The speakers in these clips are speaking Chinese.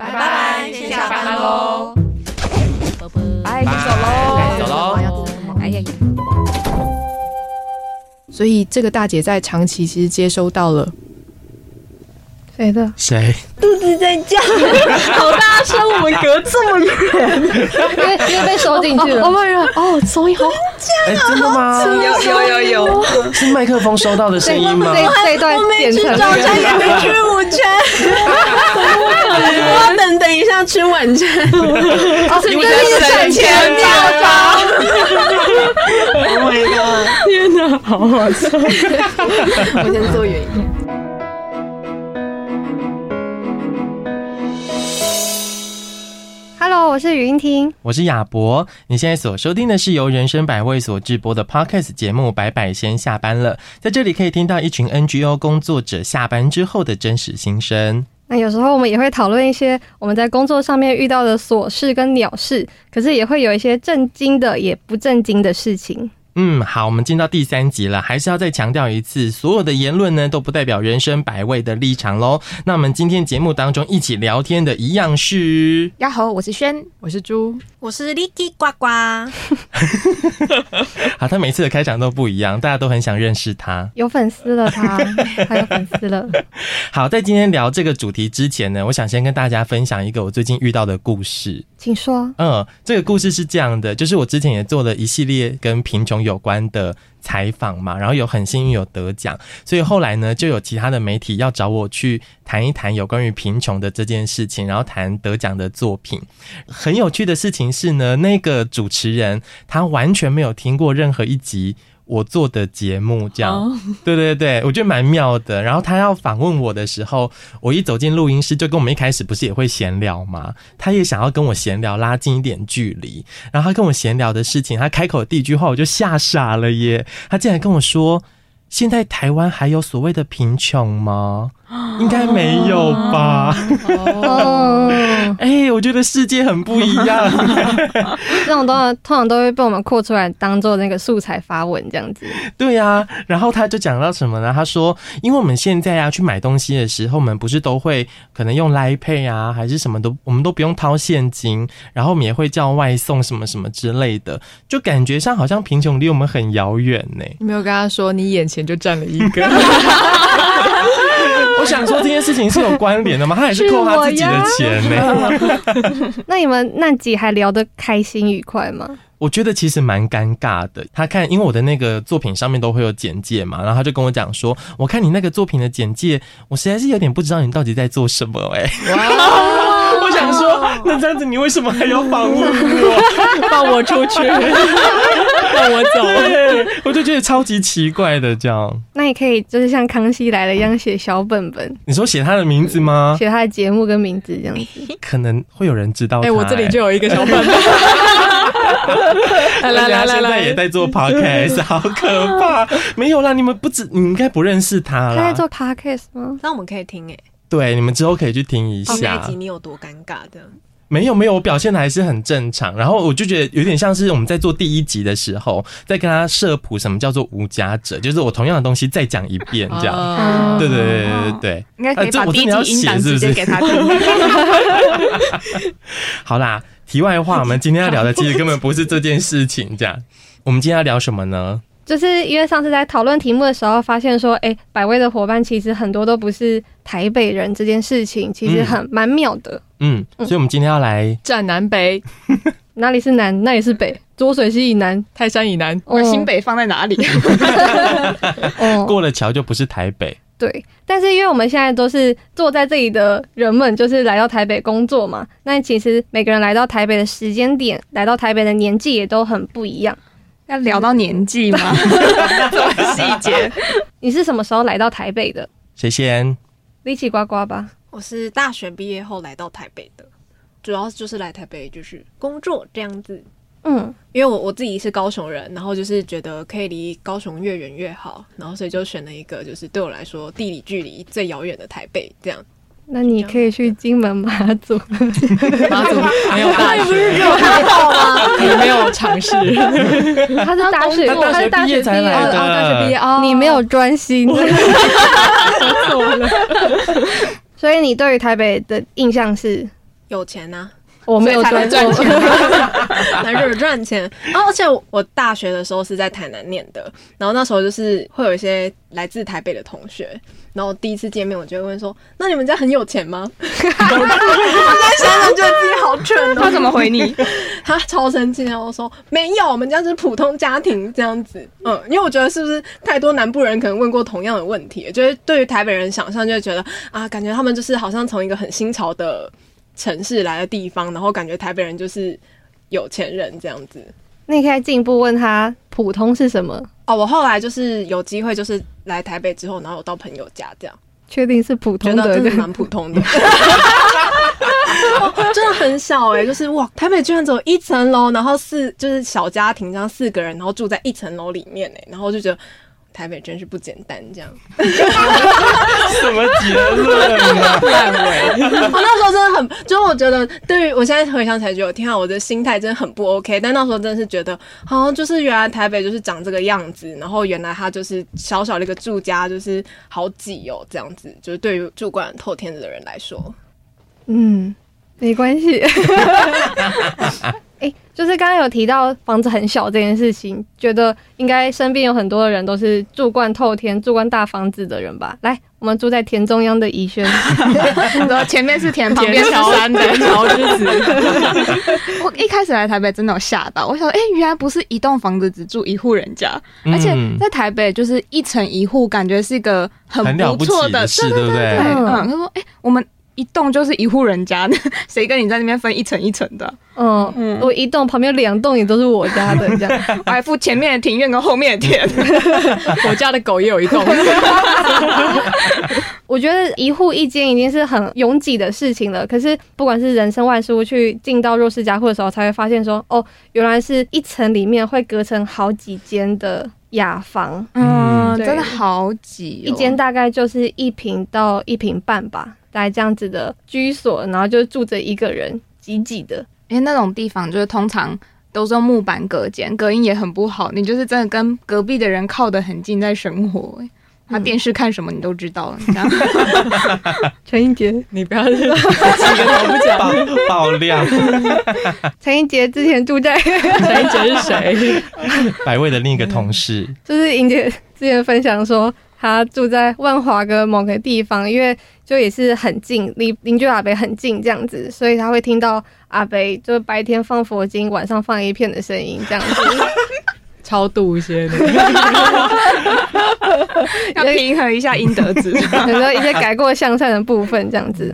拜拜，先下班喽，拜，走喽，走喽，哎呀，所以这个大姐在长期其实接收到了。谁的？谁？肚子在叫，好大声！我们隔这么远，因为因为被收进去了。哦，哦，声音好哎，真的吗？有有有有，是麦克风收到的声音吗？这这段我没吃早餐，也没吃午餐，我要等等一下吃晚餐。是因为省钱大法。Oh my god！天哪，好好笑！我先坐远一点。Hello，我是语音听，我是亚博。你现在所收听的是由人生百味所制播的 Podcast 节目《白百先下班了》。在这里可以听到一群 NGO 工作者下班之后的真实心声。那有时候我们也会讨论一些我们在工作上面遇到的琐事跟鸟事，可是也会有一些震惊的也不震惊的事情。嗯，好，我们进到第三集了，还是要再强调一次，所有的言论呢都不代表人生百味的立场喽。那我们今天节目当中一起聊天的一样是，呀吼，我是轩，我是猪，我是哩哩呱呱。好，他每次的开场都不一样，大家都很想认识他，有粉丝了他，他有粉丝了。好，在今天聊这个主题之前呢，我想先跟大家分享一个我最近遇到的故事。请说。嗯，这个故事是这样的，就是我之前也做了一系列跟贫穷有有关的采访嘛，然后有很幸运有得奖，所以后来呢，就有其他的媒体要找我去谈一谈有关于贫穷的这件事情，然后谈得奖的作品。很有趣的事情是呢，那个主持人他完全没有听过任何一集。我做的节目这样，oh. 对对对，我觉得蛮妙的。然后他要访问我的时候，我一走进录音室，就跟我们一开始不是也会闲聊吗？他也想要跟我闲聊，拉近一点距离。然后他跟我闲聊的事情，他开口的第一句话，我就吓傻了耶！他竟然跟我说：“现在台湾还有所谓的贫穷吗？”应该没有吧？哦，哎、欸，我觉得世界很不一样。这种东西通常都会被我们扩出来当做那个素材发文这样子。对呀、啊，然后他就讲到什么呢？他说，因为我们现在啊去买东西的时候，我们不是都会可能用 Line Pay 啊，还是什么都，我们都不用掏现金，然后我们也会叫外送什么什么之类的，就感觉上好像贫穷离我们很遥远呢。你没有跟他说，你眼前就站了一个。我想说这件事情是有关联的吗？他也是扣他自己的钱呢。那你们那集还聊得开心愉快吗？我觉得其实蛮尴尬的。他看，因为我的那个作品上面都会有简介嘛，然后他就跟我讲说：“我看你那个作品的简介，我实在是有点不知道你到底在做什么。”哎，我想说，那这样子你为什么还要访问我？放我出去，让我走。我就觉得超级奇怪的这样。那你可以就是像康熙来了一样写小本本。你说写他的名字吗？写他的节目跟名字这样子，可能会有人知道。哎、欸，我这里就有一个小本本。来来来来，现在也在做 podcast，好可怕！没有啦，你们不知，你应该不认识他啦。他在做 podcast 吗？那我们可以听哎。对，你们之后可以去听一下。那一集你有多尴尬的？没有没有，我表现的还是很正常。然后我就觉得有点像是我们在做第一集的时候，在跟他设谱什么叫做无家者，就是我同样的东西再讲一遍这样。哦、对对对对对对，应该可以把第一集音档直接给他听。好啦。题外话，我们今天要聊的其实根本不是这件事情，这样。我们今天要聊什么呢？就是因为上次在讨论题目的时候，发现说，哎、欸，百威的伙伴其实很多都不是台北人，这件事情其实很蛮、嗯、妙的。嗯，所以我们今天要来战南北，哪里是南，那里是北，浊水溪以南，泰山以南，我新北放在哪里？哦、过了桥就不是台北。对，但是因为我们现在都是坐在这里的人们，就是来到台北工作嘛。那其实每个人来到台北的时间点，来到台北的年纪也都很不一样。要聊到年纪吗？细节？你是什么时候来到台北的？谁先？力气呱呱吧。我是大学毕业后来到台北的，主要就是来台北就是工作这样子。嗯，因为我我自己是高雄人，然后就是觉得可以离高雄越远越好，然后所以就选了一个就是对我来说地理距离最遥远的台北这样。那你可以去金门马祖，马祖没有大学，不是还好吗？你没有尝试，他是大学，他是大学毕业才来的，大学毕业哦，你没有专心，所以你对于台北的印象是？有钱啊。我没有赚钱，来这儿赚钱。然后，而且我大学的时候是在台南念的，然后那时候就是会有一些来自台北的同学，然后第一次见面，我就会问说：“那你们家很有钱吗？”我在想想觉得自己好蠢。他怎么回你？他超生气，然后说：“没有，我们家是普通家庭这样子。”嗯，因为我觉得是不是太多南部人可能问过同样的问题，就是对于台北人想象就会觉得啊，感觉他们就是好像从一个很新潮的。城市来的地方，然后感觉台北人就是有钱人这样子。那你可以进一步问他普通是什么？哦，我后来就是有机会，就是来台北之后，然后我到朋友家这样，确定是普通的，真的蛮普通的，哦、真的很小哎、欸，就是哇，台北居然只有一层楼，然后四就是小家庭这样四个人，然后住在一层楼里面哎、欸，然后就觉得。台北真是不简单，这样什么结论啊？烂尾！我那时候真的很，就是我觉得，对于我现在回想起来，觉得天啊，我的心态真的很不 OK。但那时候真的是觉得，好像就是原来台北就是长这个样子，然后原来它就是小小的一个住家，就是好挤哦，这样子。就是对于住惯透天的人来说，嗯，没关系。哎、欸，就是刚刚有提到房子很小这件事情，觉得应该身边有很多的人都是住惯透天、住惯大房子的人吧？来，我们住在田中央的宜轩，然后前面是田，旁边是山的桥之子。我一开始来台北真的有吓到，我想说，哎、欸，原来不是一栋房子只住一户人家，而且在台北就是一层一户，感觉是一个很不错的对，对对对？嗯，他说，哎、欸，我们。一栋就是一户人家的，谁跟你在那边分一层一层的？嗯嗯，我一栋旁边两栋也都是我家的，这样 我还付前面的庭院跟后面的田，我家的狗也有一栋。我觉得一户一间已经是很拥挤的事情了。可是不管是人生万事屋去进到弱势家户的时候，才会发现说，哦，原来是一层里面会隔成好几间的雅房。嗯，真的好挤，一间大概就是一平到一平半吧。在这样子的居所，然后就住着一个人，挤挤的。因为那种地方就是通常都是用木板隔间，隔音也很不好。你就是真的跟隔壁的人靠得很近，在生活。他电视看什么你都知道了，你这样。陈英杰，你不要几个头不讲爆料。陈英杰之前住在，陈英杰是谁？百味的另一个同事。就是英杰之前分享说。他住在万华的某个地方，因为就也是很近，离邻居阿北很近这样子，所以他会听到阿北就是白天放佛经，晚上放 A 片的声音这样子，超度一些的，要平衡一下阴德值，很多一些改过向善的部分这样子。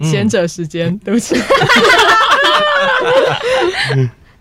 贤者时间，对不起。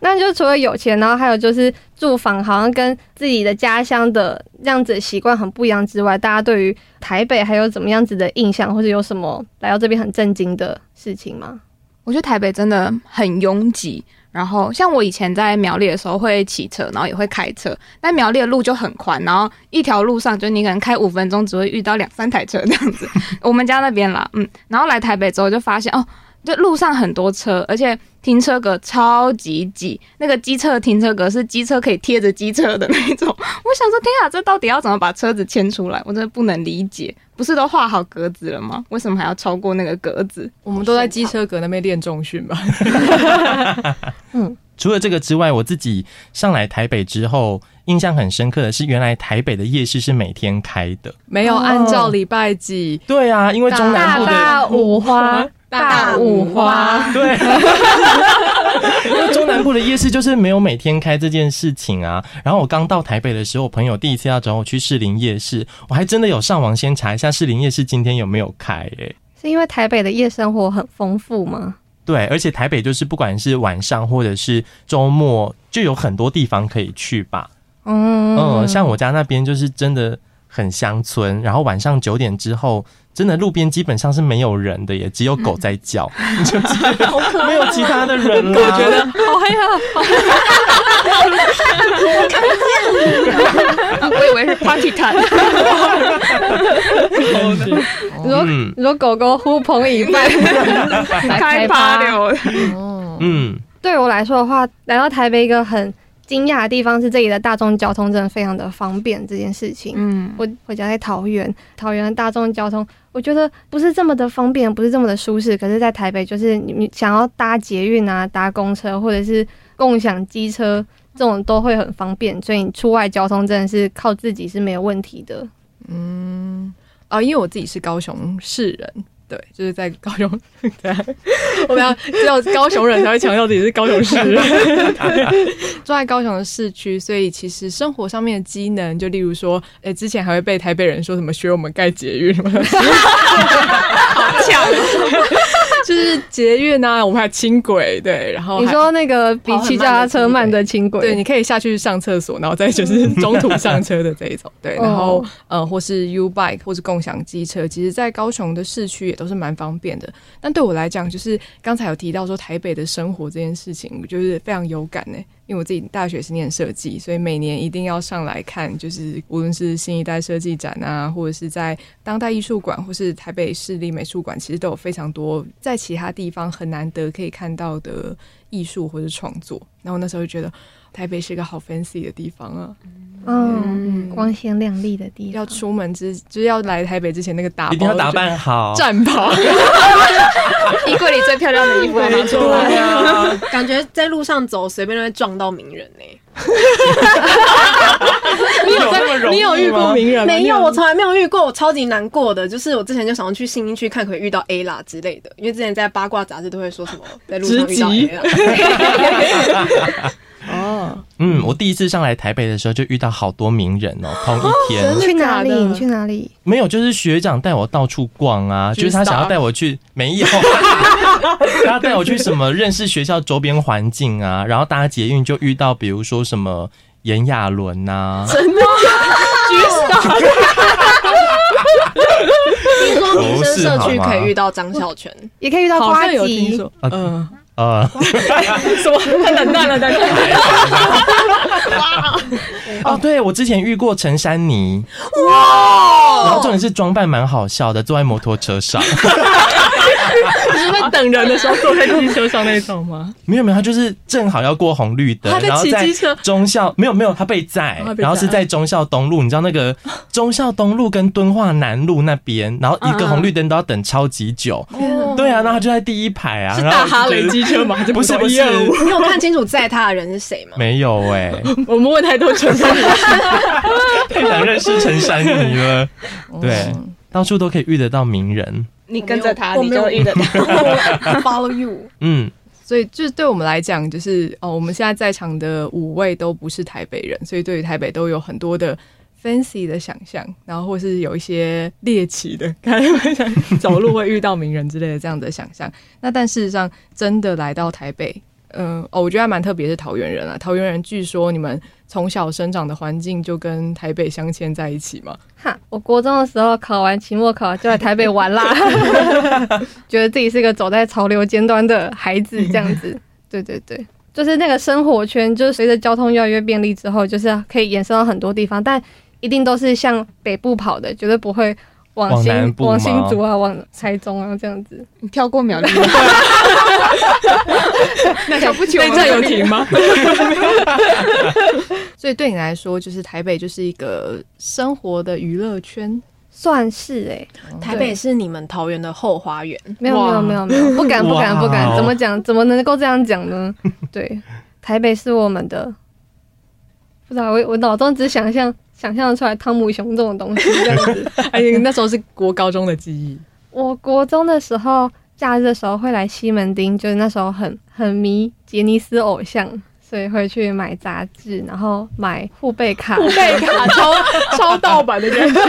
那就除了有钱，然后还有就是住房好像跟自己的家乡的这样子习惯很不一样之外，大家对于台北还有怎么样子的印象，或者有什么来到这边很震惊的事情吗？我觉得台北真的很拥挤，然后像我以前在苗栗的时候会骑车，然后也会开车，但苗栗的路就很宽，然后一条路上就你可能开五分钟只会遇到两三台车这样子。我们家那边啦，嗯，然后来台北之后就发现哦。就路上很多车，而且停车格超级挤。那个机车的停车格是机车可以贴着机车的那种。我想说，天啊，这到底要怎么把车子牵出来？我真的不能理解。不是都画好格子了吗？为什么还要超过那个格子？我们都在机车格那边练重训吧。嗯，除了这个之外，我自己上来台北之后，印象很深刻的是，原来台北的夜市是每天开的，没有按照礼拜几。对啊，因为中南部的大五花。大五花，对，因为中南部的夜市就是没有每天开这件事情啊。然后我刚到台北的时候，我朋友第一次要找我去士林夜市，我还真的有上网先查一下士林夜市今天有没有开。诶，是因为台北的夜生活很丰富吗？对，而且台北就是不管是晚上或者是周末，就有很多地方可以去吧。嗯嗯，像我家那边就是真的很乡村，然后晚上九点之后。真的路边基本上是没有人的，也只有狗在叫，你 就 没有其他的人了。我觉得好黑啊！我看见，我以为是 party time。你说，你说狗狗呼朋引伴开趴了。嗯，对我来说的话，来到台北一个很惊讶的地方是这里的大众交通真的非常的方便这件事情。嗯，我我家在桃园，桃园的大众交通。我觉得不是这么的方便，不是这么的舒适。可是，在台北，就是你你想要搭捷运啊、搭公车或者是共享机车，这种都会很方便。所以，你出外交通真的是靠自己是没有问题的。嗯，啊，因为我自己是高雄市人。对，就是在高雄。对，我们要只有高雄人才会强调自己是高雄市。住在高雄的市区，所以其实生活上面的机能，就例如说，哎、之前还会被台北人说什么学我们盖捷运什么的，好强。就是捷运啊，我们还有轻轨，对，然后你说那个比骑脚踏车慢的轻轨，对，你可以下去上厕所，然后再就是 中途上车的这一种，对，然后呃，或是 U bike 或是共享机车，其实，在高雄的市区也都是蛮方便的。但对我来讲，就是刚才有提到说台北的生活这件事情，我就是非常有感呢。因为我自己大学是念设计，所以每年一定要上来看，就是无论是新一代设计展啊，或者是在当代艺术馆，或是台北市立美术馆，其实都有非常多在其他地方很难得可以看到的艺术或者创作。然后那时候就觉得台北是一个好 fancy 的地方啊。嗯，光鲜亮丽的地方。要出门之，就是要来台北之前，那个打一定要打扮好战袍，衣柜里最漂亮的衣服拿出来啊！感觉在路上走，随便都会撞到名人呢。你有在？你有遇过名人？没有，我从来没有遇过。我超级难过的，就是我之前就想要去信义区看，可以遇到 A 啦之类的。因为之前在八卦杂志都会说什么在路上遇到 A 啦。哦，嗯，我第一次上来台北的时候就遇到好多名人哦，同一天。哦、去哪里？你去哪里？没有，就是学长带我到处逛啊，就是他想要带我去，没有，他带我去什么认识学校周边环境啊，然后搭捷运就遇到，比如说什么炎亚纶呐，真的，举手。听说民生社区可以遇到张孝全，也可以遇到瓜吉，嗯。呃，什么？太冷淡了，大家。哦，对，我之前遇过陈珊妮，哇！然后重点是装扮蛮好笑的，坐在摩托车上。你 等人的时候坐在机车上那种吗？没有没有，他就是正好要过红绿灯，然后在中校没有没有，他被载，然后是在中校东路，你知道那个 中校东路跟敦化南路那边，然后一个红绿灯都要等超级久。对啊，然后他就在第一排啊，是大哈雷机车吗？不是不是，你有看清楚载他的人是谁吗？没有哎，我们问太多陈珊妮，太想认识陈珊妮了。对，到处都可以遇得到名人。你跟着他，你就遇得到。Follow you。嗯，所以就是对我们来讲，就是哦，我们现在在场的五位都不是台北人，所以对于台北都有很多的 fancy 的想象，然后或是有一些猎奇的，可能走路会遇到名人之类的这样的想象。那但事实上，真的来到台北。嗯哦，我觉得还蛮特别，是桃园人啊。桃园人据说你们从小生长的环境就跟台北镶嵌在一起嘛。哈，我国中的时候考完期末考就来台北玩啦，觉得自己是个走在潮流尖端的孩子，这样子。对对对，就是那个生活圈，就是随着交通越来越便利之后，就是可以延伸到很多地方，但一定都是向北部跑的，绝对不会。往新往新竹啊，往台中啊，这样子。你跳过苗栗吗？那小不起，我们有停吗？所以对你来说，就是台北就是一个生活的娱乐圈，算是哎、欸。台北是你们桃园的后花园？没有没有没有没有，不敢不敢不敢，怎么讲？怎么能够这样讲呢？对，台北是我们的。不知道，我我脑中只想象。想象得出来汤姆熊这种东西这样子，哎，那时候是国高中的记忆。我国中的时候，假日的时候会来西门町，就是那时候很很迷杰尼斯偶像。所以会去买杂志，然后买护贝卡，护贝卡 超超盗版的感觉。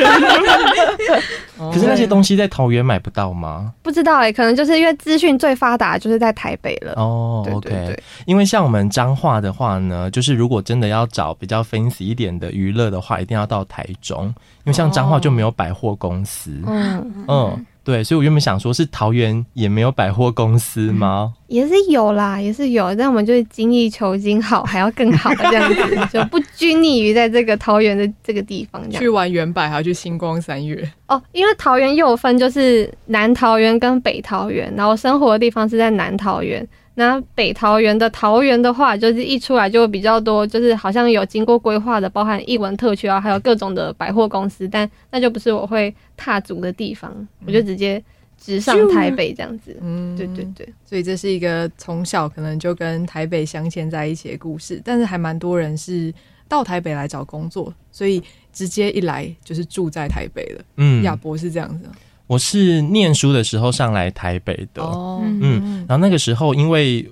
可是那些东西在桃园买不到吗？不知道哎、欸，可能就是因为资讯最发达，就是在台北了。哦，OK。因为像我们彰化的话呢，就是如果真的要找比较 fancy 一点的娱乐的话，一定要到台中，因为像彰化就没有百货公司。嗯嗯。对，所以我原本想说，是桃园也没有百货公司吗？也是有啦，也是有，但我们就是精益求精，好还要更好这样子，就不拘泥于在这个桃园的这个地方。去玩原百还要去星光三月哦，因为桃园又有分，就是南桃园跟北桃园，然后生活的地方是在南桃园，那北桃园的桃园的话，就是一出来就比较多，就是好像有经过规划的，包含艺文特区啊，还有各种的百货公司，但那就不是我会踏足的地方，嗯、我就直接直上台北这样子。嗯，对对对，所以这是一个从小可能就跟台北镶嵌在一起的故事，但是还蛮多人是到台北来找工作，所以直接一来就是住在台北了。嗯，亚博是这样子。我是念书的时候上来台北的，哦、嗯，然后那个时候因为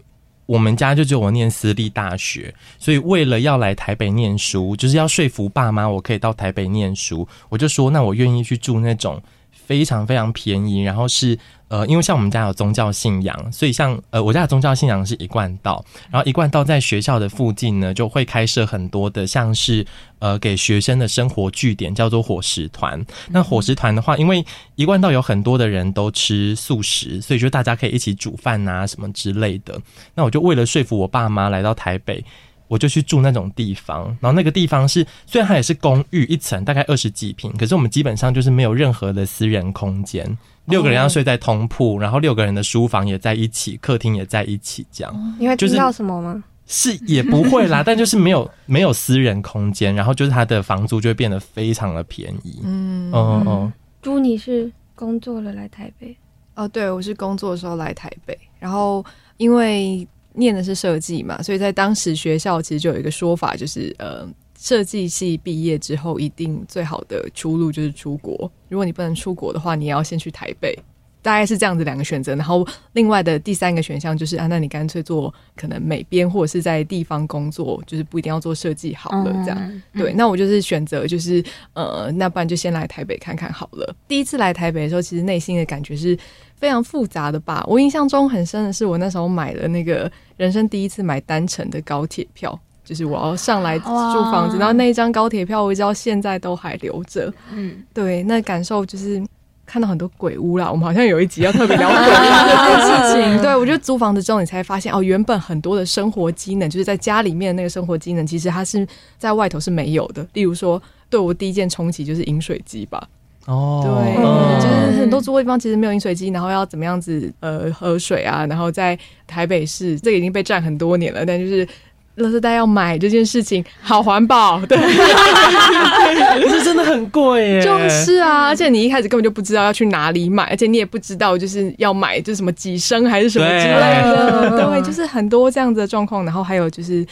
我们家就只有我念私立大学，所以为了要来台北念书，就是要说服爸妈我可以到台北念书，我就说那我愿意去住那种非常非常便宜，然后是。呃，因为像我们家有宗教信仰，所以像呃，我家的宗教信仰是一贯道，然后一贯道在学校的附近呢，就会开设很多的像是呃给学生的生活据点，叫做伙食团。那伙食团的话，因为一贯道有很多的人都吃素食，所以就大家可以一起煮饭啊什么之类的。那我就为了说服我爸妈来到台北，我就去住那种地方。然后那个地方是虽然它也是公寓一层，大概二十几平，可是我们基本上就是没有任何的私人空间。六个人要睡在同铺，然后六个人的书房也在一起，客厅也在一起，这样。你会听到什么吗？是也不会啦，但就是没有没有私人空间，然后就是他的房租就会变得非常的便宜。嗯嗯嗯。朱，你是工作了来台北？哦，对，我是工作的时候来台北，然后因为念的是设计嘛，所以在当时学校其实就有一个说法，就是呃。设计系毕业之后，一定最好的出路就是出国。如果你不能出国的话，你要先去台北，大概是这样子两个选择。然后另外的第三个选项就是啊，那你干脆做可能美编或者是在地方工作，就是不一定要做设计好了。这样、嗯、对，那我就是选择就是呃，那不然就先来台北看看好了。第一次来台北的时候，其实内心的感觉是非常复杂的吧。我印象中很深的是，我那时候买了那个人生第一次买单程的高铁票。就是我要上来住房子，然后那一张高铁票，我一直到现在都还留着。嗯，对，那感受就是看到很多鬼屋啦。我们好像有一集要特别聊鬼屋这件事情。对，我觉得租房子之后，你才发现哦，原本很多的生活机能，就是在家里面那个生活机能，其实它是在外头是没有的。例如说，对我第一件冲击就是饮水机吧。哦，对，嗯、就是很多租的地方其实没有饮水机，然后要怎么样子呃喝水啊？然后在台北市，这个已经被占很多年了，但就是。垃圾袋要买这件事情好环保，对，可是真的很贵耶。就是啊，而且你一开始根本就不知道要去哪里买，而且你也不知道就是要买就是什么几升还是什么之类的，对，对，就是很多这样子的状况。然后还有就是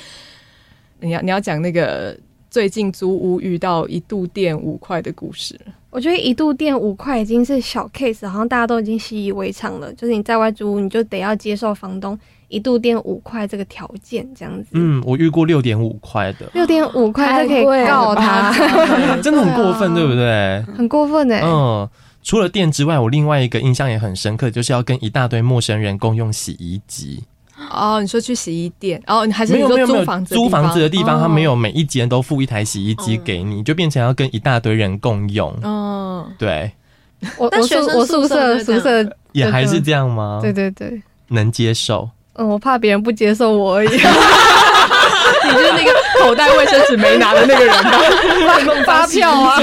你要你要讲那个最近租屋遇到一度电五块的故事。我觉得一度电五块已经是小 case，好像大家都已经习以为常了。就是你在外租屋，你就得要接受房东。一度电五块这个条件这样子，嗯，我遇过六点五块的，六点五块就可以告他，真的很过分，对不对？很过分哎。嗯，除了电之外，我另外一个印象也很深刻，就是要跟一大堆陌生人共用洗衣机。哦，你说去洗衣店，哦，你还是没有没有租房子，租房子的地方，他没有每一间都付一台洗衣机给你，就变成要跟一大堆人共用。嗯，对。我我宿我宿舍宿舍也还是这样吗？对对对，能接受。嗯，我怕别人不接受我而已。你就是那个 口袋卫生纸没拿的那个人吧？乱弄发票啊！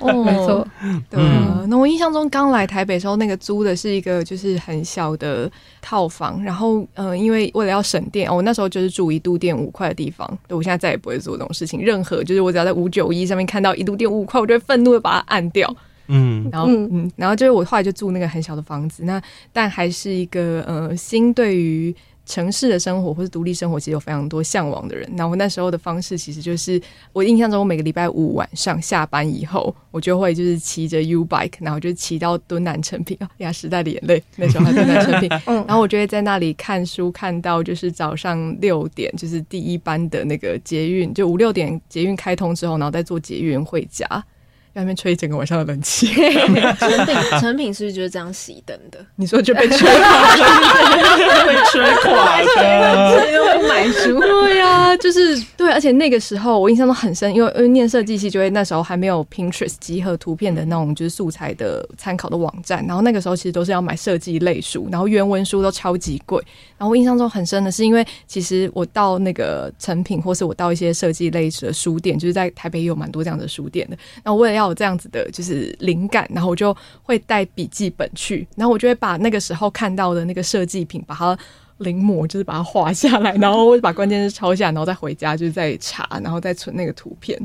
哦，没错。对啊，那我印象中刚来台北的时候，那个租的是一个就是很小的套房，然后呃，因为为了要省电，哦，我那时候就是住一度电五块的地方。对，我现在再也不会做这种事情。任何就是我只要在五九一上面看到一度电五块，我就会愤怒的把它按掉。嗯，然后嗯，然后就是我后来就住那个很小的房子，那但还是一个呃，心对于城市的生活或是独立生活其实有非常多向往的人。那我那时候的方式其实就是，我印象中我每个礼拜五晚上下班以后，我就会就是骑着 U bike，然后就骑到敦南成品啊，呀，时代的眼泪，那时候还在敦南成品，然后我就会在那里看书，看到就是早上六点，就是第一班的那个捷运，就五六点捷运开通之后，然后再坐捷运回家。外面吹一整个晚上的冷气，成品 成品是不是就是这样熄灯的？你说就被吹垮了，被吹垮了，谁都不买书。对呀、啊，就是对，而且那个时候我印象都很深，因为因为念设计系，就会那时候还没有 Pinterest 集合图片的那种就是素材的参考的网站，然后那个时候其实都是要买设计类书，然后原文书都超级贵。然后我印象中很深的是，因为其实我到那个成品，或是我到一些设计类的书店，就是在台北也有蛮多这样的书店的。然后为了要有这样子的，就是灵感，然后我就会带笔记本去，然后我就会把那个时候看到的那个设计品，把它临摹，就是把它画下来，然后把关键字抄下来，然后再回家就是再查，然后再存那个图片。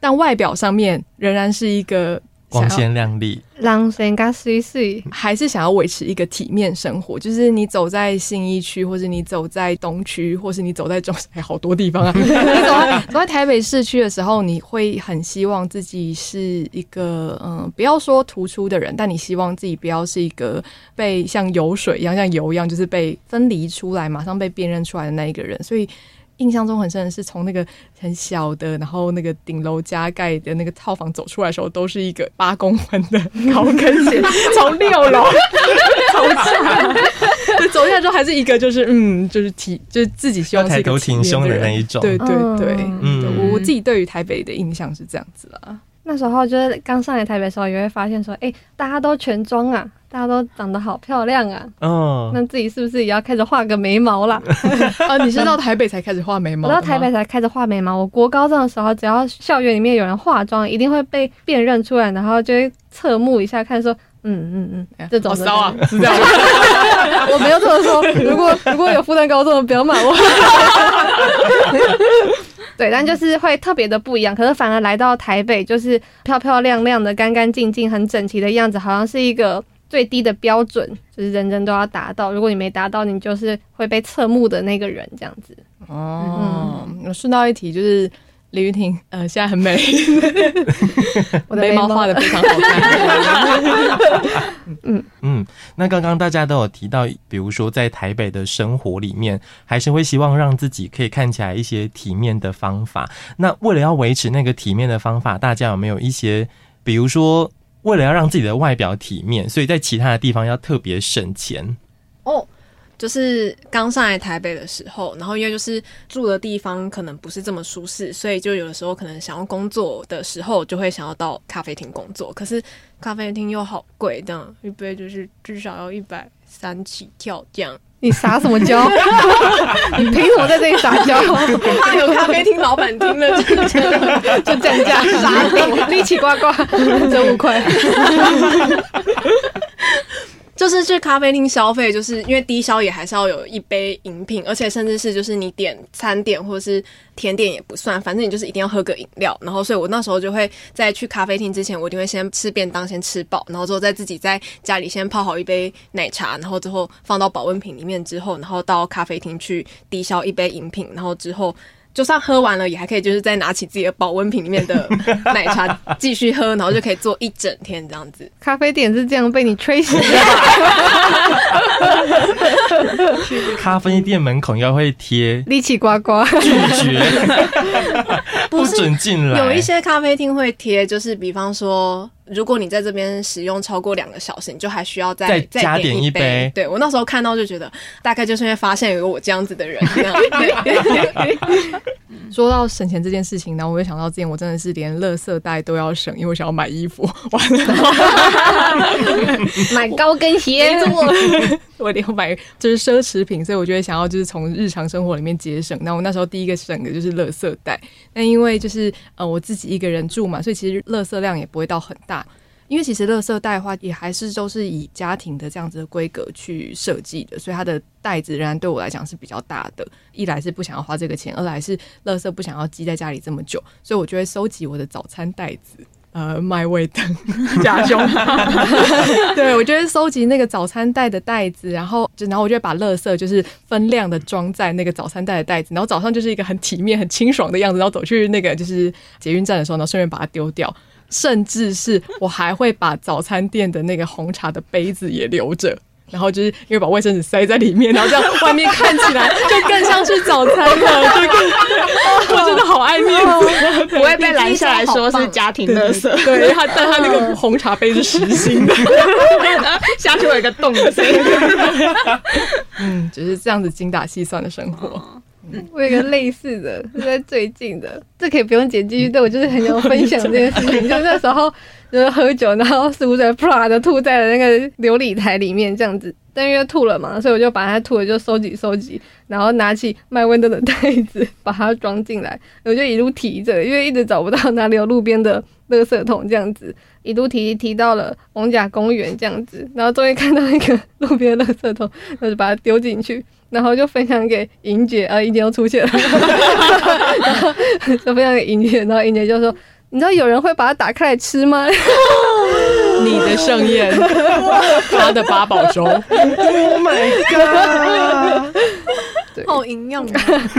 但外表上面仍然是一个。光鲜亮丽，让人家水水，还是想要维持一个体面生活。就是你走在信义区，或是你走在东区，或是你走在中哎，好多地方啊。你走在走在台北市区的时候，你会很希望自己是一个嗯，不要说突出的人，但你希望自己不要是一个被像油水一样，像油一样，就是被分离出来，马上被辨认出来的那一个人。所以。印象中很深的是，从那个很小的，然后那个顶楼加盖的那个套房走出来的时候，都是一个八公分的高跟鞋，从六楼走下来，就 走下来之后还是一个，就是嗯，就是体，就是自己希望抬头挺胸的那一种。对对对，嗯，我我自己对于台北的印象是这样子啦。那时候就是刚上来台北的时候，也会发现说，哎、欸，大家都全妆啊。大家都长得好漂亮啊！嗯，那自己是不是也要开始画个眉毛啦？啊，你是到台北才开始画眉毛？我到台北才开始画眉毛。我国高中的时候，只要校园里面有人化妆，一定会被辨认出来，然后就会侧目一下，看说，嗯嗯嗯，这种骚啊，是这样。我没有这么说。如果如果有复旦高中的，不要骂我。对，但就是会特别的不一样。可是反而来到台北，就是漂漂亮亮的、干干净净、很整齐的样子，好像是一个。最低的标准就是人人都要达到，如果你没达到，你就是会被侧目的那个人，这样子。哦，顺道一提，就是李玉婷，呃，现在很美，我的眉毛画的非常好看。嗯嗯，那刚刚大家都有提到，比如说在台北的生活里面，还是会希望让自己可以看起来一些体面的方法。那为了要维持那个体面的方法，大家有没有一些，比如说？为了要让自己的外表体面，所以在其他的地方要特别省钱哦。就是刚上来台北的时候，然后因为就是住的地方可能不是这么舒适，所以就有的时候可能想要工作的时候，就会想要到咖啡厅工作。可是咖啡厅又好贵，这样一杯就是至少要一百三起跳这样。你撒什么娇？你凭什么在这里撒娇？怕有咖啡厅老板听了就 降价，傻逼，力气呱呱，真五块。就是去咖啡厅消费，就是因为低消也还是要有一杯饮品，而且甚至是就是你点餐点或者是甜点也不算，反正你就是一定要喝个饮料。然后，所以我那时候就会在去咖啡厅之前，我一定会先吃便当，先吃饱，然后之后再自己在家里先泡好一杯奶茶，然后之后放到保温瓶里面之后，然后到咖啡厅去低消一杯饮品，然后之后。就算喝完了，也还可以，就是再拿起自己的保温瓶里面的 奶茶继续喝，然后就可以坐一整天这样子。咖啡店是这样被你吹醒的。咖啡店门口应该会贴“力气呱呱”，拒绝，不准进来。有一些咖啡厅会贴，就是比方说。如果你在这边使用超过两个小时，你就还需要再再加点一杯。一杯对，我那时候看到就觉得，大概就是因为发现有个我这样子的人。说到省钱这件事情，然后我就想到之前我真的是连垃圾袋都要省，因为我想要买衣服，完了买高跟鞋，我一定要买就是奢侈品，所以我就会想要就是从日常生活里面节省。那我那时候第一个省的就是垃圾袋，那因为因为就是呃我自己一个人住嘛，所以其实垃圾量也不会到很大。因为其实垃圾袋的话，也还是都是以家庭的这样子的规格去设计的，所以它的袋子仍然对我来讲是比较大的。一来是不想要花这个钱，二来是垃圾不想要积在家里这么久，所以我就会收集我的早餐袋子。呃，麦味登假胸，对，我就会收集那个早餐袋的袋子，然后就然后我就会把垃圾就是分量的装在那个早餐袋的袋子，然后早上就是一个很体面、很清爽的样子，然后走去那个就是捷运站的时候，然后顺便把它丢掉。甚至是我还会把早餐店的那个红茶的杯子也留着，然后就是因为把卫生纸塞在里面，然后这样外面看起来就更像是早餐了。我真的好爱面子，不会被拦下来说是家庭垃圾。对，对他但他那个红茶杯是实心的，下去有一个洞的声音。嗯，就是这样子精打细算的生活。我有一个类似的，是在最近的，这可以不用剪进去。对，我就是很有分享这件事情，就那时候就是喝酒，然后食物水啪的吐在了那个琉璃台里面，这样子。但因为吐了嘛，所以我就把它吐了就收集收集，然后拿起卖温的的袋子把它装进来，我就一路提着，因为一直找不到哪里有路边的垃圾桶，这样子一路提提到了红甲公园这样子，然后终于看到一个路边的垃圾桶，我就把它丢进去，然后就分享给莹姐，啊，莹姐又出现了，然后就分享给莹姐，然后莹姐就说。你知道有人会把它打开来吃吗？你的盛宴，他的八宝粥。Oh my god！好营养啊。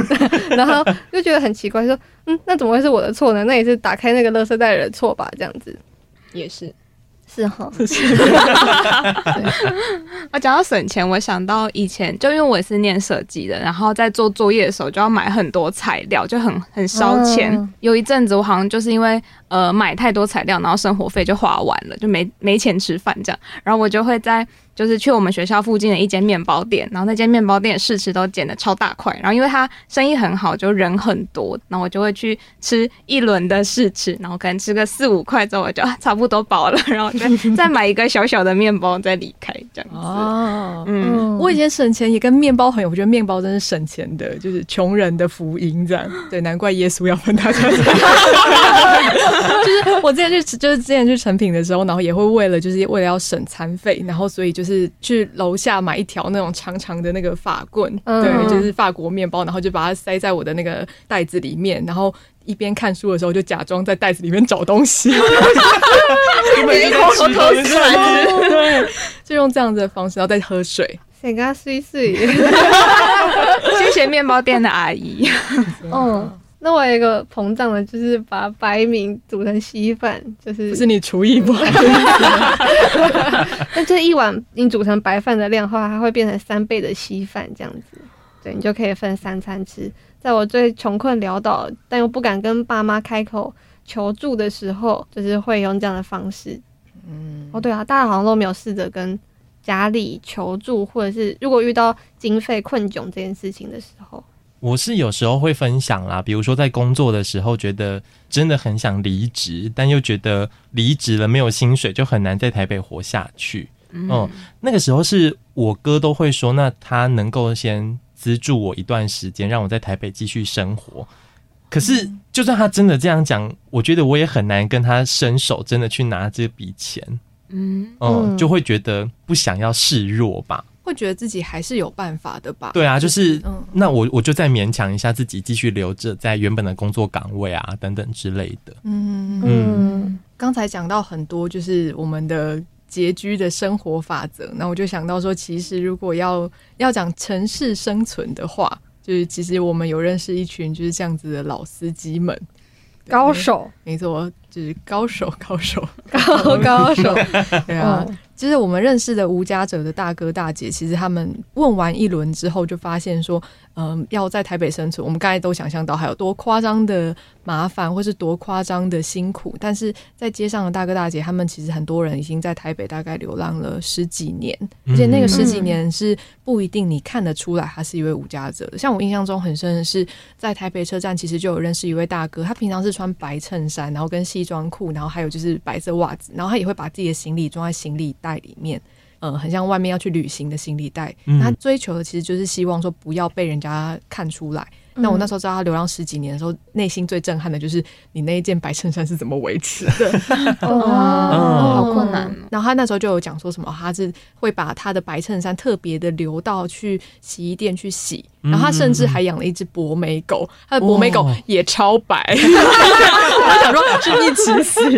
然后就觉得很奇怪，说，嗯，那怎么会是我的错呢？那也是打开那个垃圾袋的人错吧？这样子也是。是哈，我讲到省钱，我想到以前就因为我也是念设计的，然后在做作业的时候就要买很多材料，就很很烧钱。嗯、有一阵子我好像就是因为呃买太多材料，然后生活费就花完了，就没没钱吃饭这样，然后我就会在。就是去我们学校附近的一间面包店，然后那间面包店试吃都剪的超大块，然后因为它生意很好，就人很多，然后我就会去吃一轮的试吃，然后可能吃个四五块之后我就 差不多饱了，然后再 再买一个小小的面包再离开这样子。哦，嗯，我以前省钱也跟面包很有，我觉得面包真是省钱的，就是穷人的福音这样。对，难怪耶稣要分大家。就是我之前去，就是之前去成品的时候，然后也会为了就是为了要省餐费，然后所以就。就是去楼下买一条那种长长的那个法棍，嗯、对，就是法国面包，然后就把它塞在我的那个袋子里面，然后一边看书的时候就假装在袋子里面找东西，没偷偷吃，对，就用这样子的方式，然后再喝水，谁跟他碎碎？谢谢面包店的阿姨，嗯。那我有一个膨胀的，就是把白米煮成稀饭，就是不是你厨艺不好。那这一碗你煮成白饭的量的话，它会变成三倍的稀饭，这样子，对，你就可以分三餐吃。在我最穷困潦倒，但又不敢跟爸妈开口求助的时候，就是会用这样的方式。嗯，哦，对啊，大家好像都没有试着跟家里求助，或者是如果遇到经费困窘这件事情的时候。我是有时候会分享啦，比如说在工作的时候，觉得真的很想离职，但又觉得离职了没有薪水，就很难在台北活下去。嗯，嗯，那个时候是我哥都会说，那他能够先资助我一段时间，让我在台北继续生活。可是就算他真的这样讲，我觉得我也很难跟他伸手，真的去拿这笔钱。嗯，嗯，就会觉得不想要示弱吧。会觉得自己还是有办法的吧？对啊，就是，嗯、那我我就再勉强一下自己，继续留着在原本的工作岗位啊，等等之类的。嗯嗯。刚、嗯、才讲到很多，就是我们的拮据的生活法则。那我就想到说，其实如果要要讲城市生存的话，就是其实我们有认识一群就是这样子的老司机们，高手，没错，就是高手，高手，高高手，对啊。嗯就是我们认识的无家者的大哥大姐，其实他们问完一轮之后，就发现说，嗯、呃，要在台北生存，我们刚才都想象到还有多夸张的麻烦，或是多夸张的辛苦。但是在街上的大哥大姐，他们其实很多人已经在台北大概流浪了十几年，而且那个十几年是不一定你看得出来他是一位无家者的。像我印象中很深的是，在台北车站，其实就有认识一位大哥，他平常是穿白衬衫，然后跟西装裤，然后还有就是白色袜子，然后他也会把自己的行李装在行李袋里面，嗯，很像外面要去旅行的行李袋。嗯、他追求的其实就是希望说不要被人家看出来。那我那时候知道他流浪十几年的时候，内心最震撼的就是你那一件白衬衫是怎么维持的？哦，好困难。然后他那时候就有讲说什么，他是会把他的白衬衫特别的留到去洗衣店去洗。然后他甚至还养了一只博美狗，他的博美狗也超白。我想说是一起死。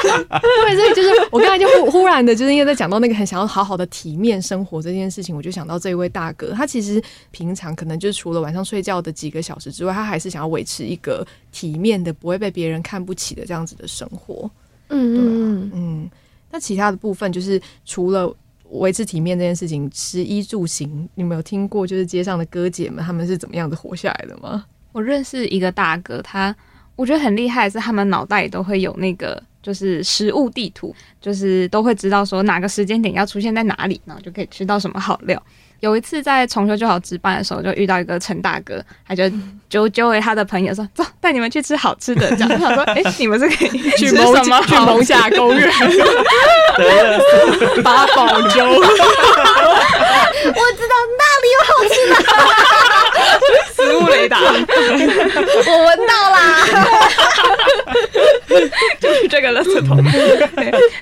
对，所以就是我刚才就忽忽然的，就是因为在讲到那个很想要好好的体面生活这件事情，我就想到这一位大哥，他其实平常可能就是。除了晚上睡觉的几个小时之外，他还是想要维持一个体面的、不会被别人看不起的这样子的生活。嗯嗯嗯。那其他的部分就是除了维持体面这件事情，食衣住行，你们有听过就是街上的哥姐们他们是怎么样子活下来的吗？我认识一个大哥，他。我觉得很厉害是，他们脑袋里都会有那个就是食物地图，就是都会知道说哪个时间点要出现在哪里，然后就可以吃到什么好料。有一次在重修就好值班的时候，就遇到一个陈大哥，他就揪揪他的朋友说：“走，带你们去吃好吃的。”这 样他说：“哎、欸，你们是可以去什么？去蒙甲公园，八宝粥。我知道那里有好吃的，食物雷达，我闻到啦，就是这个垃圾桶。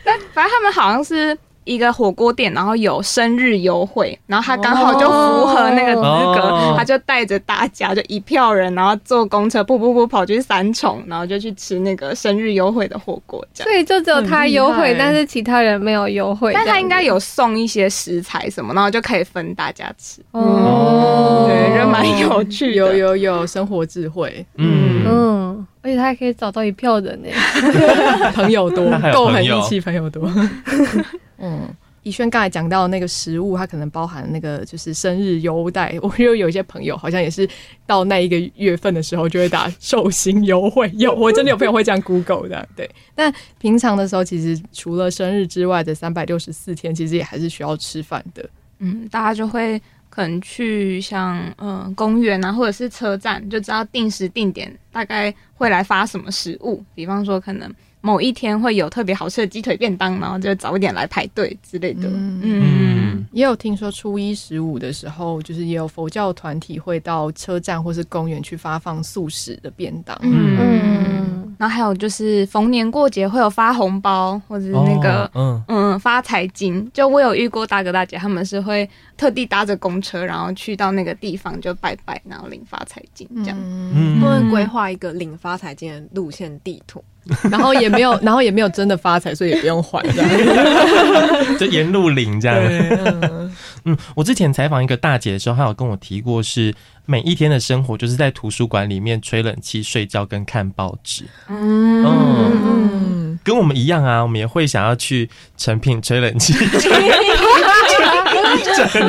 但反正他们好像是。一个火锅店，然后有生日优惠，然后他刚好就符合那个资格，哦、他就带着大家，就一票人，然后坐公车，噗噗噗跑去三重，然后就去吃那个生日优惠的火锅。所以就只有他优惠，但是其他人没有优惠。但他应该有送一些食材什么，然后就可以分大家吃。哦，对，就蛮有趣的，有有有生活智慧。嗯嗯，而且他还可以找到一票人呢，朋友多，够很义气，朋友多。嗯，宜轩刚才讲到那个食物，它可能包含那个就是生日优待。我又有一些朋友好像也是到那一个月份的时候就会打寿星优惠，有 我真的有朋友会这样 Google 的。对，但平常的时候其实除了生日之外的三百六十四天，其实也还是需要吃饭的。嗯，大家就会可能去像嗯公园啊，或者是车站，就知道定时定点大概会来发什么食物，比方说可能。某一天会有特别好吃的鸡腿便当，然后就早一点来排队之类的。嗯，嗯，也有听说初一十五的时候，就是也有佛教团体会到车站或是公园去发放素食的便当。嗯，嗯，然后还有就是逢年过节会有发红包，或者是那个、哦、嗯嗯发财金。就我有遇过大哥大姐，他们是会特地搭着公车，然后去到那个地方就拜拜，然后领发财金这样。嗯，他们规划一个领发财金的路线地图。然后也没有，然后也没有真的发财，所以也不用还这样，就沿路领这样。嗯，我之前采访一个大姐的时候，她有跟我提过，是每一天的生活就是在图书馆里面吹冷气、睡觉跟看报纸。嗯，嗯，跟我们一样啊，我们也会想要去成品吹冷气。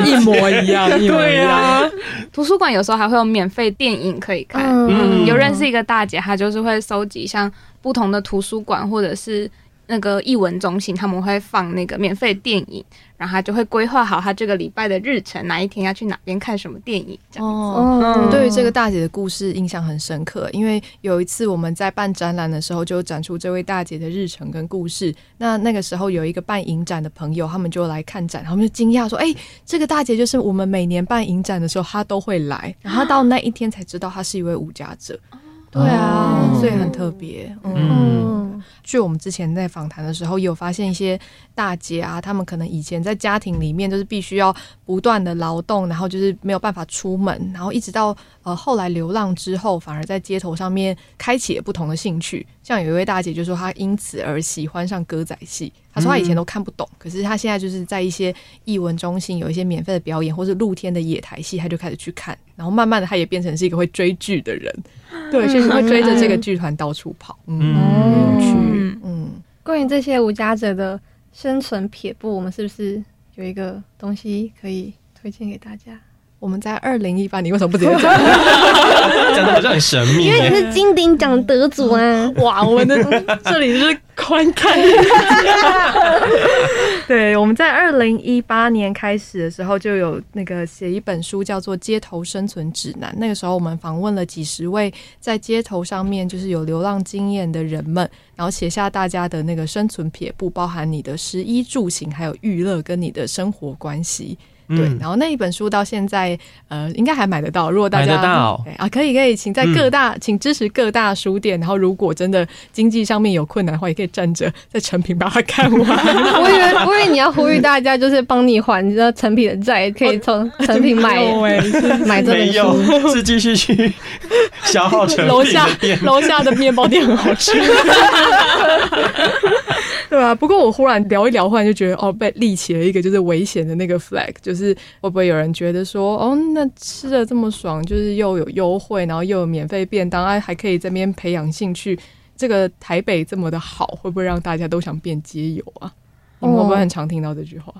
一模一样，一模一样。啊、图书馆有时候还会有免费电影可以看。嗯，有认识一个大姐，她就是会收集像不同的图书馆或者是那个译文中心，他们会放那个免费电影。然后他就会规划好他这个礼拜的日程，哪一天要去哪边看什么电影这样子。哦，嗯、对于这个大姐的故事印象很深刻，因为有一次我们在办展览的时候，就展出这位大姐的日程跟故事。那那个时候有一个办影展的朋友，他们就来看展，他们就惊讶说：“哎，这个大姐就是我们每年办影展的时候，她都会来。”然后到那一天才知道她是一位无家者。对啊，所以很特别。嗯，嗯，据我们之前在访谈的时候，有发现一些大姐啊，她们可能以前在家庭里面就是必须要不断的劳动，然后就是没有办法出门，然后一直到呃后来流浪之后，反而在街头上面开启了不同的兴趣。像有一位大姐就说，她因此而喜欢上歌仔戏。她说她以前都看不懂，可是她现在就是在一些艺文中心有一些免费的表演，或是露天的野台戏，她就开始去看，然后慢慢的她也变成是一个会追剧的人。对，就是会追着这个剧团到处跑，嗯，有趣。嗯，关于这些无家者的生存撇步，我们是不是有一个东西可以推荐给大家？我们在二零一八，你为什么不直接讲？讲的好像很神秘，因为你是金鼎奖得主啊！哇，我们的 这里是宽看。对，我们在二零一八年开始的时候，就有那个写一本书，叫做《街头生存指南》。那个时候，我们访问了几十位在街头上面就是有流浪经验的人们，然后写下大家的那个生存撇步，包含你的食衣住行，还有娱乐跟你的生活关系。对，然后那一本书到现在，呃，应该还买得到。如果大家买得到啊，可以可以，请在各大，请支持各大书店。然后，如果真的经济上面有困难的话，也可以站着在成品把它看完。我以为，我以为你要呼吁大家，就是帮你还你知道诚品的债，可以从 成品买买这本书，是继续去消耗成品楼下楼下的面包店很好吃，对啊？不过我忽然聊一聊，忽然就觉得哦，被立起了一个就是危险的那个 flag，就是。是会不会有人觉得说，哦，那吃的这么爽，就是又有优惠，然后又有免费便当，哎，还可以这边培养兴趣。这个台北这么的好，会不会让大家都想变街友啊？你们会不会很常听到这句话？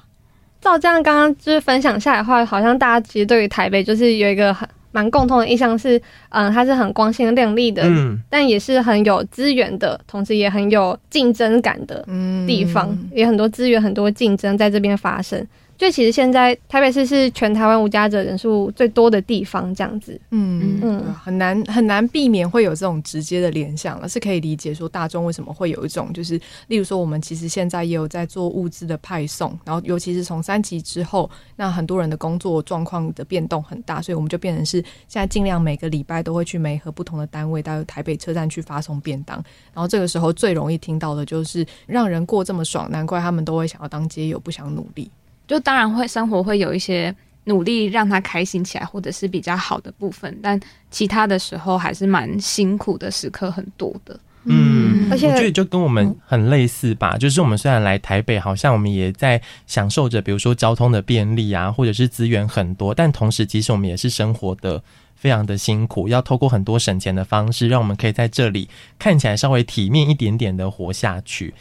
照这样刚刚就是分享下来的话，好像大家其实对于台北就是有一个很蛮共通的印象是，嗯、呃，它是很光鲜亮丽的，嗯，但也是很有资源的，同时也很有竞争感的地方，嗯、也很多资源、很多竞争在这边发生。就其实现在台北市是全台湾无家者人数最多的地方，这样子，嗯嗯，很难很难避免会有这种直接的联想了，是可以理解说大众为什么会有一种就是，例如说我们其实现在也有在做物资的派送，然后尤其是从三级之后，那很多人的工作状况的变动很大，所以我们就变成是现在尽量每个礼拜都会去每和不同的单位到台北车站去发送便当，然后这个时候最容易听到的就是让人过这么爽，难怪他们都会想要当街友，不想努力。就当然会生活会有一些努力让他开心起来，或者是比较好的部分，但其他的时候还是蛮辛苦的时刻很多的。嗯，而且我觉得就跟我们很类似吧，就是我们虽然来台北，好像我们也在享受着，比如说交通的便利啊，或者是资源很多，但同时其实我们也是生活的非常的辛苦，要透过很多省钱的方式，让我们可以在这里看起来稍微体面一点点的活下去。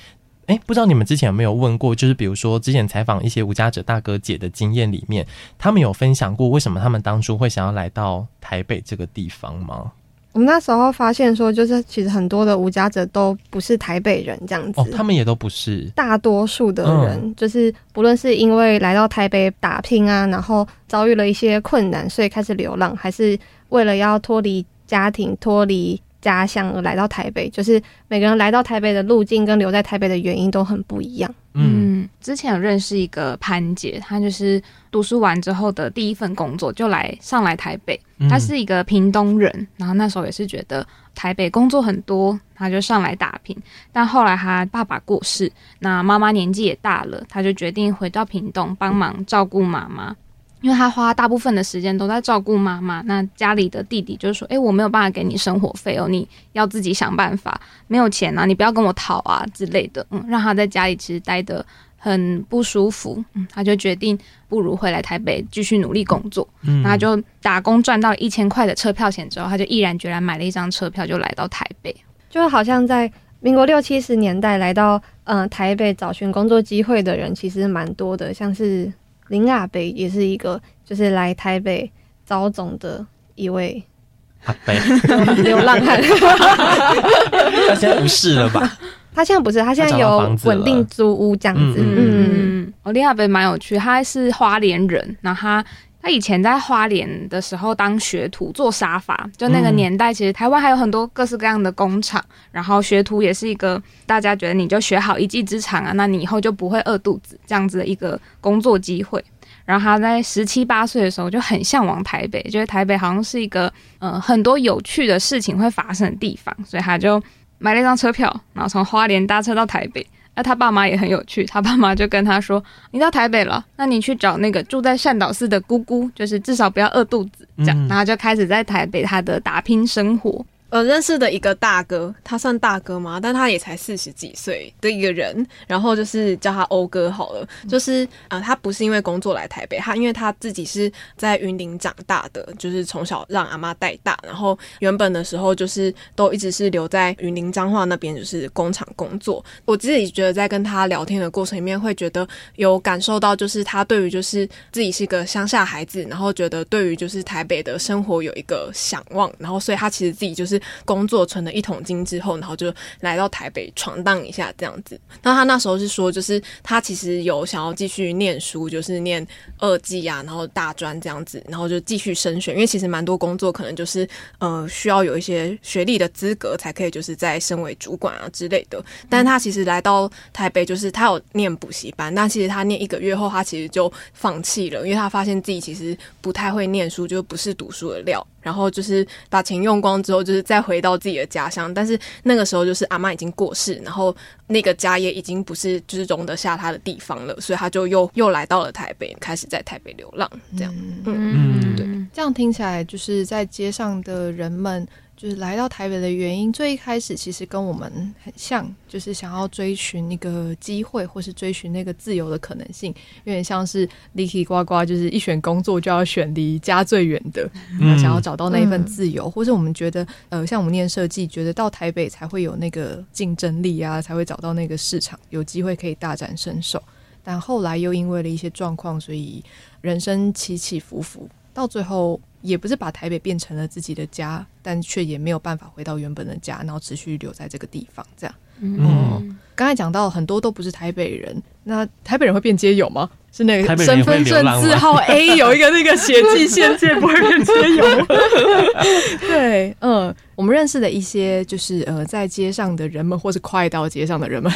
哎、欸，不知道你们之前有没有问过，就是比如说之前采访一些无家者大哥姐的经验里面，他们有分享过为什么他们当初会想要来到台北这个地方吗？我们那时候发现说，就是其实很多的无家者都不是台北人这样子，哦，他们也都不是，大多数的人就是不论是因为来到台北打拼啊，然后遭遇了一些困难，所以开始流浪，还是为了要脱离家庭，脱离。家乡而来到台北，就是每个人来到台北的路径跟留在台北的原因都很不一样。嗯，之前有认识一个潘姐，她就是读书完之后的第一份工作就来上来台北。她是一个屏东人，然后那时候也是觉得台北工作很多，她就上来打拼。但后来她爸爸过世，那妈妈年纪也大了，她就决定回到屏东帮忙照顾妈妈。因为他花大部分的时间都在照顾妈妈，那家里的弟弟就说：“诶，我没有办法给你生活费哦，你要自己想办法。没有钱啊，你不要跟我讨啊之类的。”嗯，让他在家里其实待得很不舒服。嗯，他就决定不如回来台北继续努力工作。嗯，那他就打工赚到一千块的车票钱之后，他就毅然决然买了一张车票就来到台北。就好像在民国六七十年代来到嗯、呃、台北找寻工作机会的人其实蛮多的，像是。林阿北也是一个，就是来台北招总的一位阿北 流浪汉。他现在不是了吧？他现在不是，他现在有稳定租屋这样子。嗯，嗯，哦，林阿北蛮有趣，他是花莲人，然后他他以前在花莲的时候当学徒做沙发，就那个年代，其实台湾还有很多各式各样的工厂，然后学徒也是一个大家觉得你就学好一技之长啊，那你以后就不会饿肚子这样子的一个工作机会。然后他在十七八岁的时候就很向往台北，觉得台北好像是一个呃很多有趣的事情会发生的地方，所以他就买了一张车票，然后从花莲搭车到台北。那他爸妈也很有趣，他爸妈就跟他说：“你到台北了，那你去找那个住在善导寺的姑姑，就是至少不要饿肚子。”这样，嗯、然后就开始在台北他的打拼生活。呃，认识的一个大哥，他算大哥吗？但他也才四十几岁的一个人，然后就是叫他欧哥好了。就是啊、他不是因为工作来台北，他因为他自己是在云林长大的，就是从小让阿妈带大，然后原本的时候就是都一直是留在云林彰化那边，就是工厂工作。我自己觉得在跟他聊天的过程里面，会觉得有感受到，就是他对于就是自己是个乡下孩子，然后觉得对于就是台北的生活有一个想望，然后所以他其实自己就是。工作存了一桶金之后，然后就来到台北闯荡一下这样子。那他那时候是说，就是他其实有想要继续念书，就是念二技啊，然后大专这样子，然后就继续升学。因为其实蛮多工作可能就是呃需要有一些学历的资格才可以，就是在升为主管啊之类的。但他其实来到台北，就是他有念补习班，但其实他念一个月后，他其实就放弃了，因为他发现自己其实不太会念书，就不是读书的料。然后就是把钱用光之后，就是再回到自己的家乡。但是那个时候就是阿妈已经过世，然后那个家也已经不是就是容得下他的地方了，所以他就又又来到了台北，开始在台北流浪。这样，嗯，嗯对，这样听起来就是在街上的人们。就是来到台北的原因，最一开始其实跟我们很像，就是想要追寻一个机会，或是追寻那个自由的可能性，有点像是哩哩呱呱，就是一选工作就要选离家最远的，嗯、想要找到那一份自由，嗯、或是我们觉得，呃，像我们念设计，觉得到台北才会有那个竞争力啊，才会找到那个市场，有机会可以大展身手。但后来又因为了一些状况，所以人生起起伏伏，到最后也不是把台北变成了自己的家，但却也没有办法回到原本的家，然后持续留在这个地方。这样，嗯，刚才讲到很多都不是台北人，那台北人会变街友吗？是那个身份证字号 A 有一个那个血迹限界，不会变街友。对，嗯，我们认识的一些就是呃，在街上的人们，或是快到街上的人们，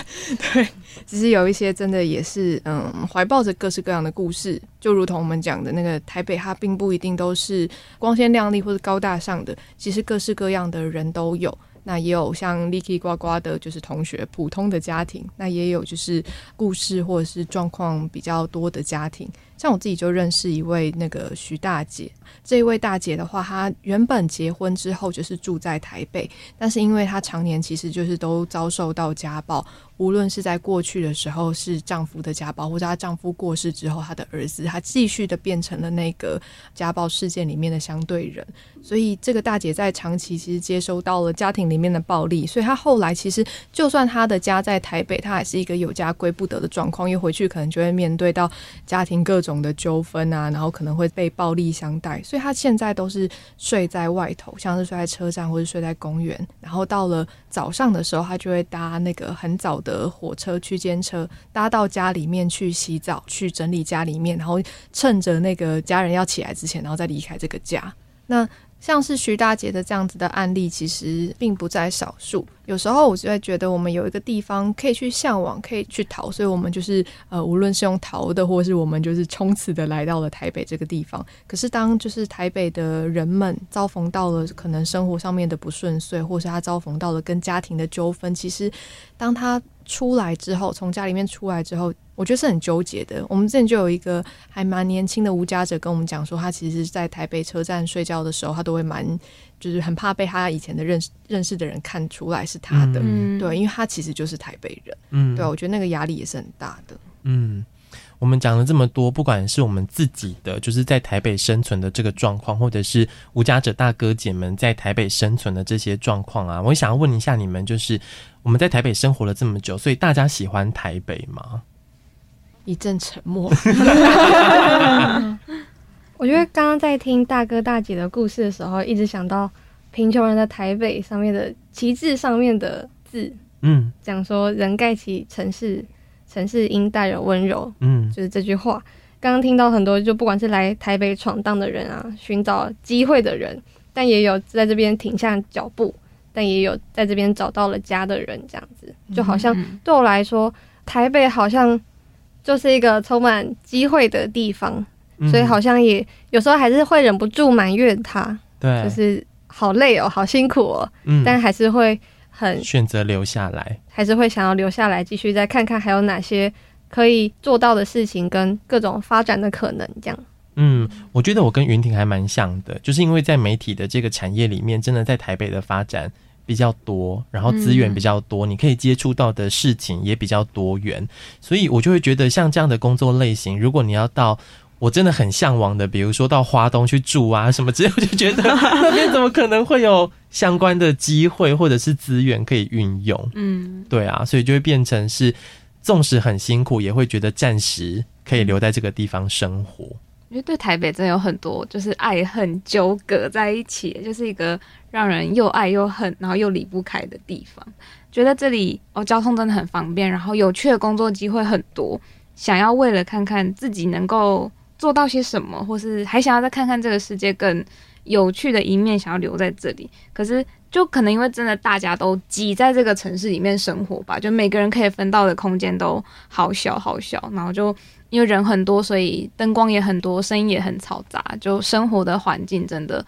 对，其实有一些真的也是嗯，怀抱着各式各样的故事，就如同我们讲的那个台北，它并不一定都是光鲜亮丽或者高大上的，其实各式各样的人都有。那也有像 liki 呱呱的，就是同学，普通的家庭；那也有就是故事或者是状况比较多的家庭。像我自己就认识一位那个徐大姐，这位大姐的话，她原本结婚之后就是住在台北，但是因为她常年其实就是都遭受到家暴。无论是在过去的时候是丈夫的家暴，或者她丈夫过世之后，她的儿子她继续的变成了那个家暴事件里面的相对人。所以这个大姐在长期其实接收到了家庭里面的暴力，所以她后来其实就算她的家在台北，她还是一个有家归不得的状况，因为回去可能就会面对到家庭各种的纠纷啊，然后可能会被暴力相待，所以他现在都是睡在外头，像是睡在车站或者睡在公园，然后到了早上的时候，他就会搭那个很早的火车区间车搭到家里面去洗澡，去整理家里面，然后趁着那个家人要起来之前，然后再离开这个家。那像是徐大姐的这样子的案例，其实并不在少数。有时候我就会觉得，我们有一个地方可以去向往，可以去逃，所以我们就是呃，无论是用逃的，或是我们就是冲刺的来到了台北这个地方。可是当就是台北的人们遭逢到了可能生活上面的不顺遂，或是他遭逢到了跟家庭的纠纷，其实当他出来之后，从家里面出来之后。我觉得是很纠结的。我们之前就有一个还蛮年轻的无家者跟我们讲说，他其实，在台北车站睡觉的时候，他都会蛮，就是很怕被他以前的认识认识的人看出来是他的，嗯、对，因为他其实就是台北人，嗯，对，我觉得那个压力也是很大的。嗯，我们讲了这么多，不管是我们自己的，就是在台北生存的这个状况，或者是无家者大哥姐们在台北生存的这些状况啊，我想要问一下你们，就是我们在台北生活了这么久，所以大家喜欢台北吗？一阵沉默。我觉得刚刚在听大哥大姐的故事的时候，一直想到贫穷人的台北上面的旗帜上面的字，嗯，讲说人盖起城市，城市应带有温柔，嗯，就是这句话。刚刚听到很多，就不管是来台北闯荡的人啊，寻找机会的人，但也有在这边停下脚步，但也有在这边找到了家的人，这样子，就好像对我来说，台北好像。就是一个充满机会的地方，嗯、所以好像也有时候还是会忍不住埋怨他，对，就是好累哦，好辛苦哦，嗯，但还是会很选择留下来，还是会想要留下来继续再看看还有哪些可以做到的事情跟各种发展的可能，这样。嗯，我觉得我跟云婷还蛮像的，就是因为在媒体的这个产业里面，真的在台北的发展。比较多，然后资源比较多，嗯、你可以接触到的事情也比较多元，所以我就会觉得像这样的工作类型，如果你要到我真的很向往的，比如说到花东去住啊什么之类，我就觉得 那边怎么可能会有相关的机会或者是资源可以运用？嗯，对啊，所以就会变成是，纵使很辛苦，也会觉得暂时可以留在这个地方生活。因为对台北真的有很多就是爱恨纠葛在一起，就是一个让人又爱又恨，然后又离不开的地方。觉得这里哦，交通真的很方便，然后有趣的工作机会很多。想要为了看看自己能够做到些什么，或是还想要再看看这个世界更有趣的一面，想要留在这里。可是就可能因为真的大家都挤在这个城市里面生活吧，就每个人可以分到的空间都好小好小，然后就。因为人很多，所以灯光也很多，声音也很嘈杂，就生活的环境真的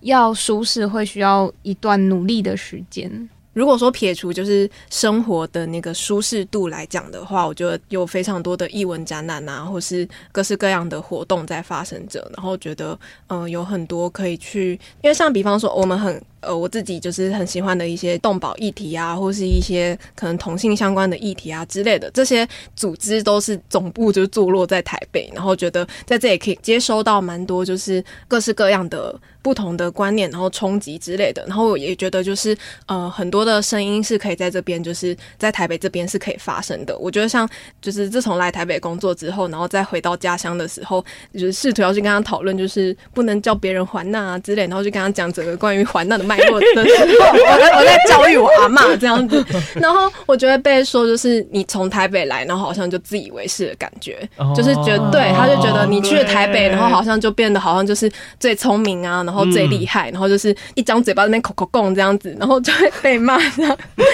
要舒适，会需要一段努力的时间。如果说撇除就是生活的那个舒适度来讲的话，我觉得有非常多的艺文展览啊，或是各式各样的活动在发生着，然后觉得嗯、有很多可以去，因为像比方说我们很呃，我自己就是很喜欢的一些动保议题啊，或是一些可能同性相关的议题啊之类的，这些组织都是总部就坐落在台北，然后觉得在这里可以接收到蛮多就是各式各样的不同的观念，然后冲击之类的，然后我也觉得就是呃很多的声音是可以在这边，就是在台北这边是可以发生的。我觉得像就是自从来台北工作之后，然后再回到家乡的时候，就是试图要去跟他讨论，就是不能叫别人还难啊之类，然后就跟他讲整个关于还难的。脉络的时候，我在我在教育我阿嬷这样子，然后我觉得被说，就是你从台北来，然后好像就自以为是的感觉，就是觉得对，他就觉得你去了台北，然后好像就变得好像就是最聪明啊，然后最厉害，然后就是一张嘴巴在那边口口供这样子，然后就会被骂这样，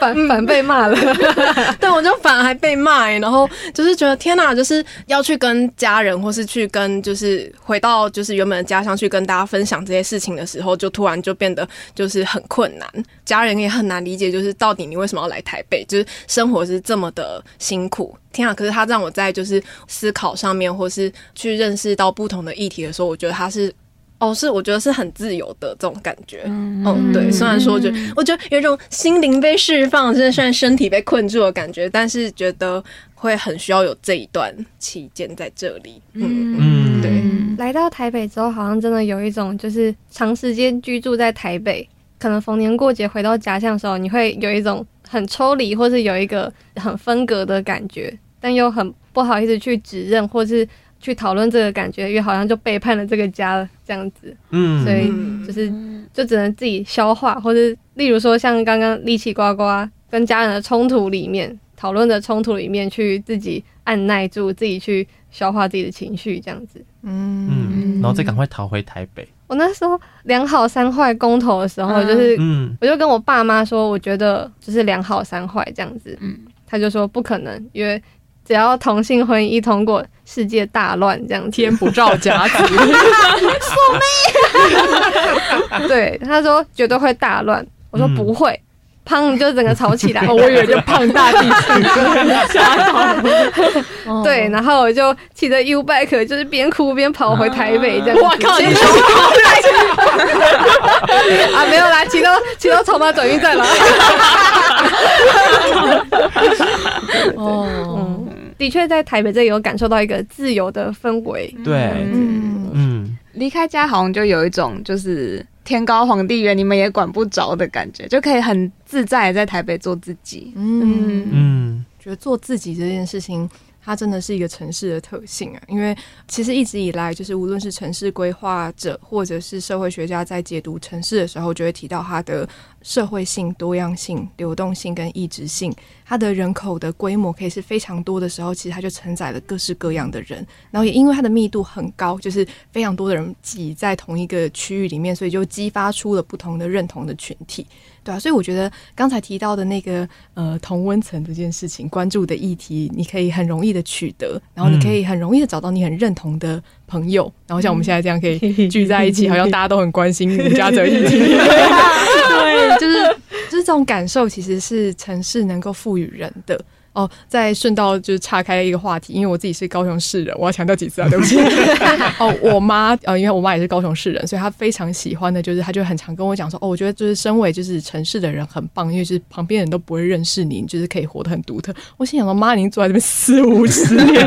反反被骂了，对，我就反而还被骂，然后就是觉得天哪，就是要去跟家人，或是去跟就是回到就是原本的家乡去跟大家。大家分享这些事情的时候，就突然就变得就是很困难，家人也很难理解，就是到底你为什么要来台北？就是生活是这么的辛苦，天啊！可是他让我在就是思考上面，或是去认识到不同的议题的时候，我觉得他是哦，是我觉得是很自由的这种感觉。嗯，嗯，对。虽然说，我觉得我觉得有一种心灵被释放，现在虽然身体被困住的感觉，但是觉得会很需要有这一段期间在这里。嗯嗯，对。来到台北之后，好像真的有一种就是长时间居住在台北，可能逢年过节回到家乡的时候，你会有一种很抽离，或是有一个很分隔的感觉，但又很不好意思去指认，或是去讨论这个感觉，因为好像就背叛了这个家了这样子。嗯，所以就是就只能自己消化，或是例如说像刚刚力气呱呱跟家人的冲突里面，讨论的冲突里面去自己按耐住，自己去消化自己的情绪，这样子。嗯嗯，然后再赶快逃回台北。我那时候两好三坏公投的时候，就是，嗯，我就跟我爸妈说，我觉得就是两好三坏这样子。嗯，他就说不可能，因为只要同性婚姻一通过，世界大乱这样子。天不照家子，说没。对，他说绝对会大乱。我说不会。胖就整个吵起来，我以为就胖大地震，对，然后我就骑着 U bike，就是边哭边跑回台北这样子。我靠，你 啊，没有啦，骑到骑到草马转运站了。哦，的确在台北这里有感受到一个自由的氛围。对，嗯嗯，离开家好像就有一种就是。天高皇帝远，你们也管不着的感觉，就可以很自在在台北做自己。嗯。嗯，觉得做自己这件事情，它真的是一个城市的特性啊。因为其实一直以来，就是无论是城市规划者或者是社会学家在解读城市的时候，就会提到它的社会性、多样性、流动性跟异质性。它的人口的规模可以是非常多的时候，其实它就承载了各式各样的人。然后也因为它的密度很高，就是非常多的人挤在同一个区域里面，所以就激发出了不同的认同的群体，对啊，所以我觉得刚才提到的那个呃同温层这件事情，关注的议题，你可以很容易的取得，然后你可以很容易的找到你很认同的朋友，然后像我们现在这样可以 聚在一起，好像大家都很关心无家者议题，对，就是。就是这种感受，其实是城市能够赋予人的哦。再顺道就是岔开一个话题，因为我自己是高雄市人，我要强调几次啊，对不起。哦，我妈呃，因为我妈也是高雄市人，所以她非常喜欢的就是，她就很常跟我讲说，哦，我觉得就是身为就是城市的人很棒，因为就是旁边人都不会认识你，就是可以活得很独特。我心想说，妈，您坐在这边四五十年，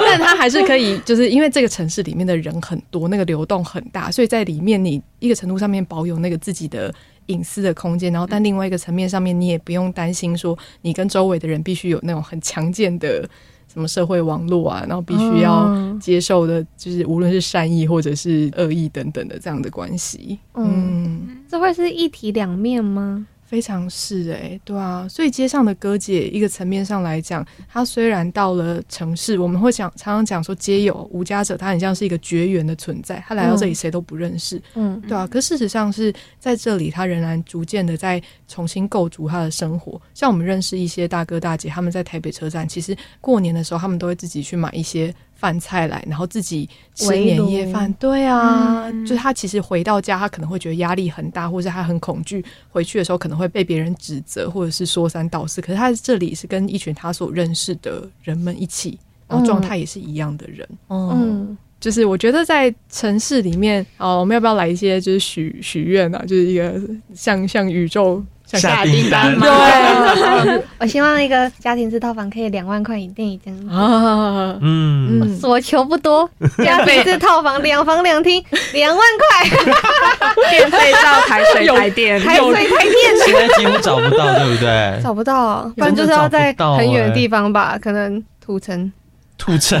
但她还是可以，就是因为这个城市里面的人很多，那个流动很大，所以在里面你一个程度上面保有那个自己的。隐私的空间，然后但另外一个层面上面，你也不用担心说你跟周围的人必须有那种很强健的什么社会网络啊，然后必须要接受的，就是无论是善意或者是恶意等等的这样的关系。嗯，这会是一体两面吗？非常是诶、欸，对啊，所以街上的哥姐，一个层面上来讲，他虽然到了城市，我们会讲常常讲说街友无家者，他很像是一个绝缘的存在，他来到这里谁都不认识，嗯，对啊，可事实上是在这里，他仍然逐渐的在重新构筑他的生活。像我们认识一些大哥大姐，他们在台北车站，其实过年的时候，他们都会自己去买一些。饭菜来，然后自己吃年夜饭。对啊，嗯、就是他其实回到家，他可能会觉得压力很大，或者他很恐惧，回去的时候可能会被别人指责，或者是说三道四。可是他在这里是跟一群他所认识的人们一起，然后状态也是一样的人。嗯，嗯，就是我觉得在城市里面，哦，我们要不要来一些就是许许愿啊？就是一个向向宇宙。下订单，对，我希望一个家庭式套房可以两万块以内这样啊，嗯，所求不多，家庭式套房两房两厅两万块，电费到台水 台电，台水台电，现在几乎找不到，对不对？找不到，不然就是要在很远的地方吧，可能土城，土城？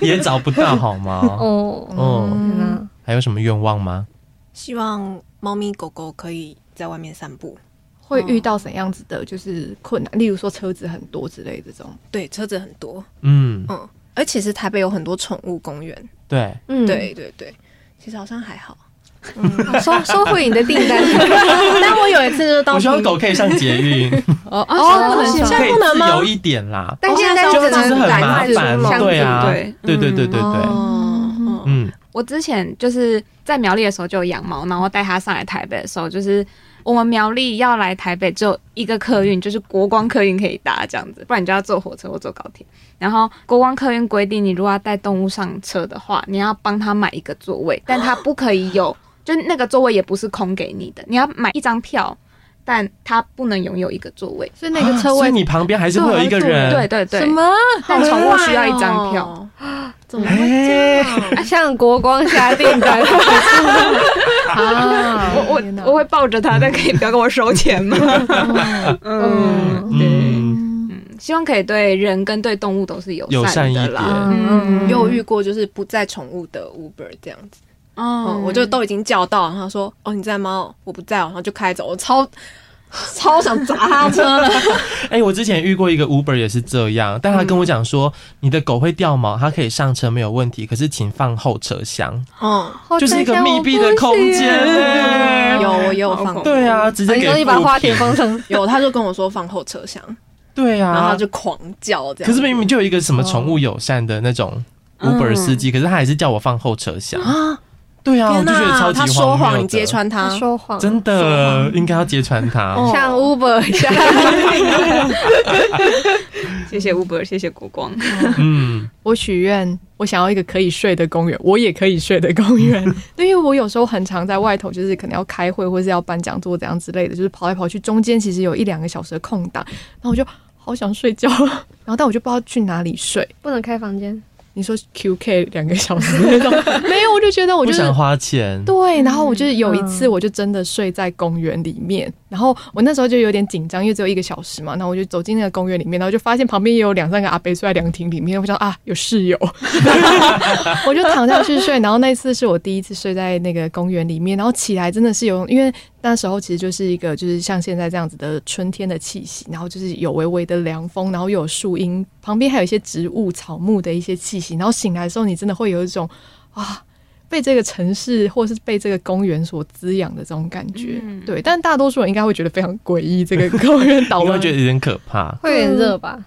也找不到，好吗？哦，嗯，还有什么愿望吗？希望猫咪狗狗可以在外面散步。会遇到怎样子的，就是困难，例如说车子很多之类的这种。对，车子很多。嗯嗯，而其实台北有很多宠物公园。对，嗯，对对对，其实好像还好。嗯，收收回你的订单。但我有一次就到，我希望狗可以上捷运。哦 哦，不能，现在不能吗？有一点啦，但现在就只能很麻烦。对啊，对对对对对对。嗯，我之前就是在苗栗的时候就有养猫，然后带它上来台北的时候，就是。我们苗栗要来台北，只有一个客运，就是国光客运可以搭这样子，不然你就要坐火车或坐高铁。然后国光客运规定，你如果要带动物上车的话，你要帮他买一个座位，但他不可以有，就那个座位也不是空给你的，你要买一张票，但他不能拥有一个座位，所以那个车位，所以你旁边还是会有一个人，对对对，什么？但宠物需要一张票。怎么会这样？像国光下订单 啊！我我我会抱着他，但可以不要跟我收钱吗？嗯嗯嗯，希望可以对人跟对动物都是友善的啦。嗯，有遇过就是不在宠物的 Uber 这样子。嗯，我就都已经叫到，然后说：“哦，你在吗？我不在。”然后就开走，我超。超想砸他车了！哎、欸，我之前遇过一个 Uber 也是这样，但他跟我讲说，你的狗会掉毛，它可以上车没有问题，可是请放后车厢。哦，就是一个密闭的空间。有，我有放。对啊，直接给你把花田封成 有，他就跟我说放后车厢。对啊，然后他就狂叫这样。可是明明就有一个什么宠物友善的那种 Uber 司机，可是他还是叫我放后车厢啊。对啊，我就觉得超级荒谬。他说谎，你揭穿他。说谎，真的应该要揭穿他。像 Uber 一下。谢谢 Uber，谢谢国光。嗯，我许愿，我想要一个可以睡的公园，我也可以睡的公园。因为我有时候很常在外头，就是可能要开会或是要办讲座怎样之类的，就是跑来跑去，中间其实有一两个小时的空档，然后我就好想睡觉，然后但我就不知道去哪里睡，不能开房间。你说 QK 两个小时那种 没有，我就觉得我就是想花钱。对，然后我就是有一次，我就真的睡在公园里面，然后我那时候就有点紧张，因为只有一个小时嘛，然后我就走进那个公园里面，然后就发现旁边也有两三个阿伯睡在凉亭里面，我想啊，有室友，我就躺下去睡。然后那次是我第一次睡在那个公园里面，然后起来真的是有，因为那时候其实就是一个就是像现在这样子的春天的气息，然后就是有微微的凉风，然后又有树荫，旁边还有一些植物草木的一些气息。然后醒来的时候，你真的会有一种啊，被这个城市或是被这个公园所滋养的这种感觉。嗯、对，但大多数人应该会觉得非常诡异，这个公园倒 了，会觉得有点可怕，会有点热吧？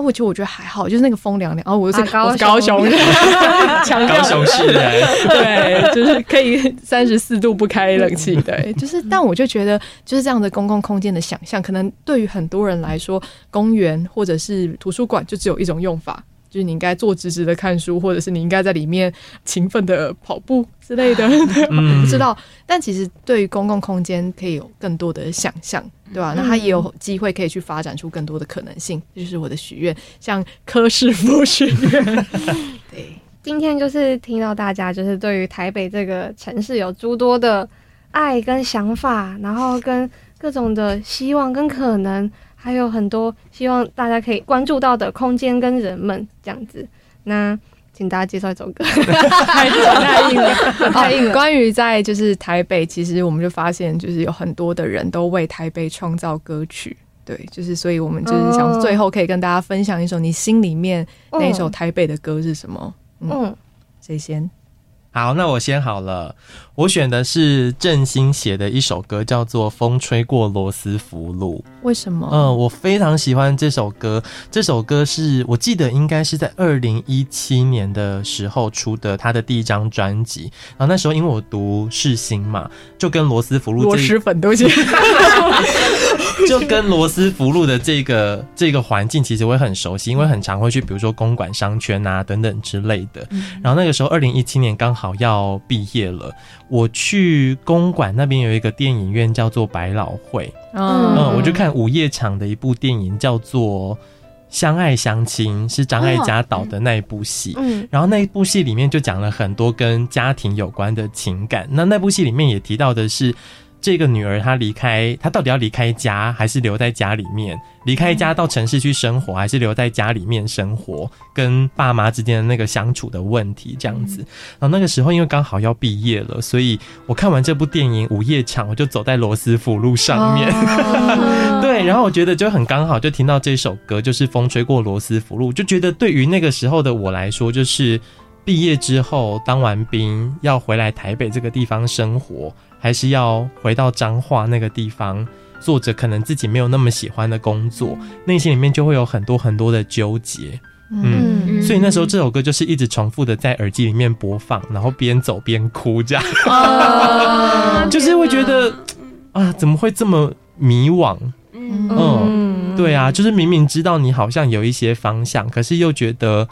哦，我觉得我觉得还好，就是那个风凉凉。哦，我是高高雄人，强高雄市人，对，就是可以三十四度不开冷气，对，就是。但我就觉得，就是这样的公共空间的想象，可能对于很多人来说，公园或者是图书馆就只有一种用法。就是你应该坐直直的看书，或者是你应该在里面勤奋的跑步之类的，我 不知道。但其实对于公共空间可以有更多的想象，对吧？那他也有机会可以去发展出更多的可能性，这就是我的许愿，像柯师傅许愿。对，今天就是听到大家就是对于台北这个城市有诸多的爱跟想法，然后跟各种的希望跟可能。还有很多希望大家可以关注到的空间跟人们这样子，那请大家介绍一首歌。太硬了，太硬了。关于在就是台北，其实我们就发现，就是有很多的人都为台北创造歌曲。对，就是所以我们就是想最后可以跟大家分享一首你心里面那一首台北的歌是什么？嗯，谁先？好，那我先好了。我选的是郑兴写的一首歌，叫做《风吹过罗斯福路》。为什么？嗯，我非常喜欢这首歌。这首歌是我记得应该是在二零一七年的时候出的，他的第一张专辑。然后那时候因为我读世新嘛，就跟罗斯福路、螺蛳粉都行。就跟罗斯福路的这个这个环境其实我也很熟悉，因为很常会去，比如说公馆商圈啊等等之类的。然后那个时候二零一七年刚好要毕业了，我去公馆那边有一个电影院叫做百老汇，嗯，嗯，我就看午夜场的一部电影叫做。相爱相亲是张艾嘉导的那一部戏，嗯，然后那一部戏里面就讲了很多跟家庭有关的情感。那那部戏里面也提到的是。这个女儿她离开，她到底要离开家，还是留在家里面？离开家到城市去生活，还是留在家里面生活？跟爸妈之间的那个相处的问题，这样子。然后那个时候因为刚好要毕业了，所以我看完这部电影《午夜场》，我就走在罗斯福路上面。Oh. 对，然后我觉得就很刚好，就听到这首歌，就是《风吹过罗斯福路》，就觉得对于那个时候的我来说，就是毕业之后当完兵要回来台北这个地方生活。还是要回到彰化那个地方，做着可能自己没有那么喜欢的工作，内心里面就会有很多很多的纠结。嗯，嗯，所以那时候这首歌就是一直重复的在耳机里面播放，然后边走边哭，这样，啊、就是会觉得啊，怎么会这么迷惘？嗯，嗯，对啊，就是明明知道你好像有一些方向，可是又觉得。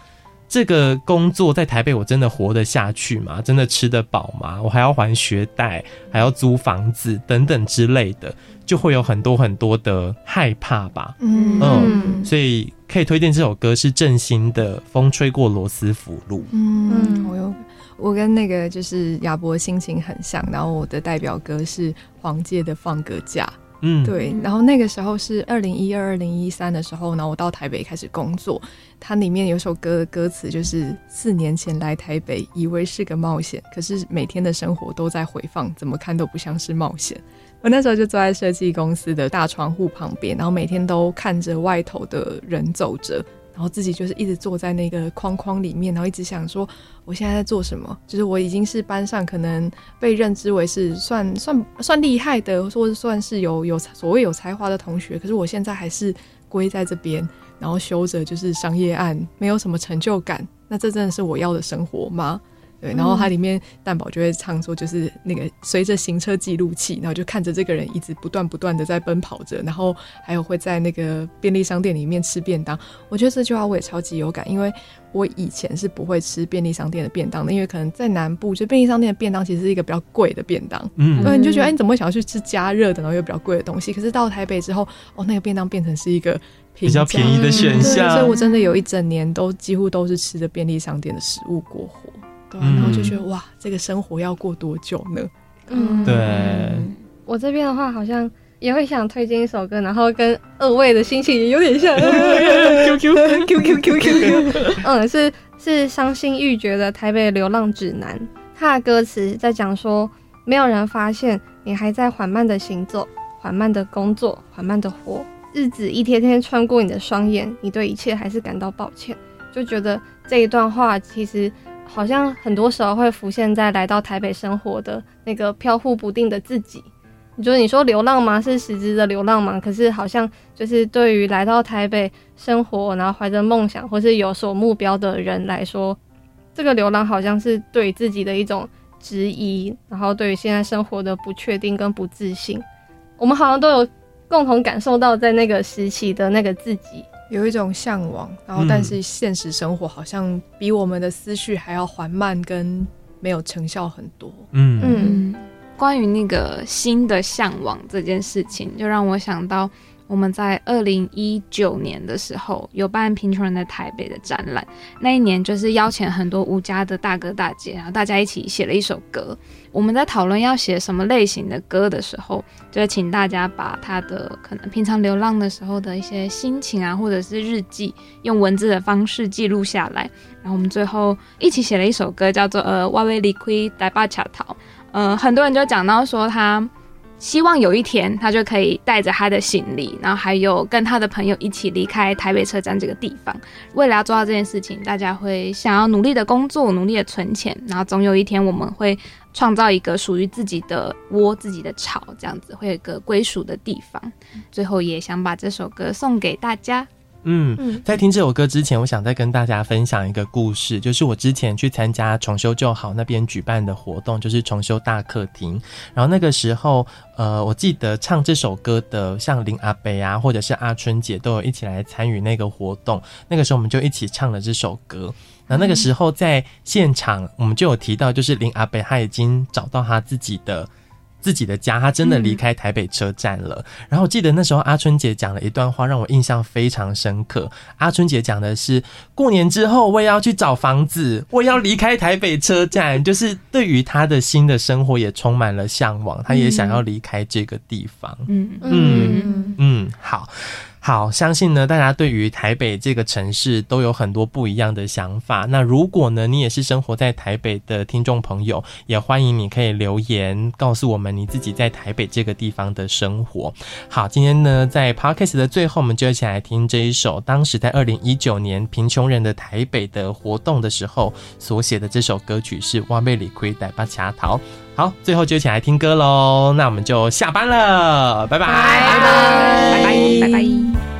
这个工作在台北，我真的活得下去吗？真的吃得饱吗？我还要还学贷，还要租房子等等之类的，就会有很多很多的害怕吧。嗯嗯，所以可以推荐这首歌是郑兴的《风吹过罗斯福路》。嗯，我有我跟那个就是亚伯心情很像，然后我的代表歌是黄玠的《放个假》。嗯，对，然后那个时候是二零一二、二零一三的时候，然后我到台北开始工作。它里面有首歌的歌词就是四年前来台北，以为是个冒险，可是每天的生活都在回放，怎么看都不像是冒险。我那时候就坐在设计公司的大窗户旁边，然后每天都看着外头的人走着。然后自己就是一直坐在那个框框里面，然后一直想说，我现在在做什么？就是我已经是班上可能被认知为是算算算厉害的，或者算是有有所谓有才华的同学，可是我现在还是归在这边，然后修着就是商业案，没有什么成就感。那这真的是我要的生活吗？对，然后它里面蛋宝就会唱说，就是那个随着行车记录器，然后就看着这个人一直不断不断的在奔跑着，然后还有会在那个便利商店里面吃便当。我觉得这句话我也超级有感，因为我以前是不会吃便利商店的便当的，因为可能在南部，就便利商店的便当其实是一个比较贵的便当，嗯，对，你就觉得哎，你怎么会想要去吃加热的，然后又比较贵的东西？可是到台北之后，哦，那个便当变成是一个比较便宜的选项，所以我真的有一整年都几乎都是吃着便利商店的食物过活。对，然后就觉得哇，这个生活要过多久呢？嗯，对。我这边的话，好像也会想推荐一首歌，然后跟二位的心情也有点像。Q Q Q Q Q Q。嗯，是是伤心欲绝的《台北流浪指南》，它的歌词在讲说，没有人发现你还在缓慢的行走，缓慢的工作，缓慢的活，日子一天天穿过你的双眼，你对一切还是感到抱歉，就觉得这一段话其实。好像很多时候会浮现在来到台北生活的那个飘忽不定的自己。你觉得你说流浪吗？是实质的流浪吗？可是好像就是对于来到台北生活，然后怀着梦想或是有所目标的人来说，这个流浪好像是对自己的一种质疑，然后对于现在生活的不确定跟不自信。我们好像都有共同感受到在那个时期的那个自己。有一种向往，然后但是现实生活好像比我们的思绪还要缓慢，跟没有成效很多。嗯嗯，关于那个新的向往这件事情，就让我想到。我们在二零一九年的时候有办贫穷人的台北的展览，那一年就是邀请很多无家的大哥大姐，然后大家一起写了一首歌。我们在讨论要写什么类型的歌的时候，就请大家把他的可能平常流浪的时候的一些心情啊，或者是日记，用文字的方式记录下来。然后我们最后一起写了一首歌，叫做呃我要离开台北吃头。呃，很多人就讲到说他。希望有一天他就可以带着他的行李，然后还有跟他的朋友一起离开台北车站这个地方。为了要做到这件事情，大家会想要努力的工作，努力的存钱，然后总有一天我们会创造一个属于自己的窝、自己的巢，这样子会有一个归属的地方。最后也想把这首歌送给大家。嗯，在听这首歌之前，我想再跟大家分享一个故事，就是我之前去参加重修就好那边举办的活动，就是重修大客厅。然后那个时候，呃，我记得唱这首歌的，像林阿北啊，或者是阿春姐，都有一起来参与那个活动。那个时候，我们就一起唱了这首歌。那那个时候在现场，我们就有提到，就是林阿北他已经找到他自己的。自己的家，他真的离开台北车站了。嗯、然后我记得那时候阿春姐讲了一段话，让我印象非常深刻。阿春姐讲的是：过年之后我也要去找房子，我也要离开台北车站。就是对于他的新的生活也充满了向往，他也想要离开这个地方。嗯嗯嗯嗯，好。好，相信呢，大家对于台北这个城市都有很多不一样的想法。那如果呢，你也是生活在台北的听众朋友，也欢迎你可以留言告诉我们你自己在台北这个地方的生活。好，今天呢，在 Podcast 的最后，我们就一起来听这一首当时在二零一九年贫穷人的台北的活动的时候所写的这首歌曲，是挖贝里奎代巴恰桃。好，最后就一起来听歌喽。那我们就下班了，拜拜，拜拜，拜拜，拜拜。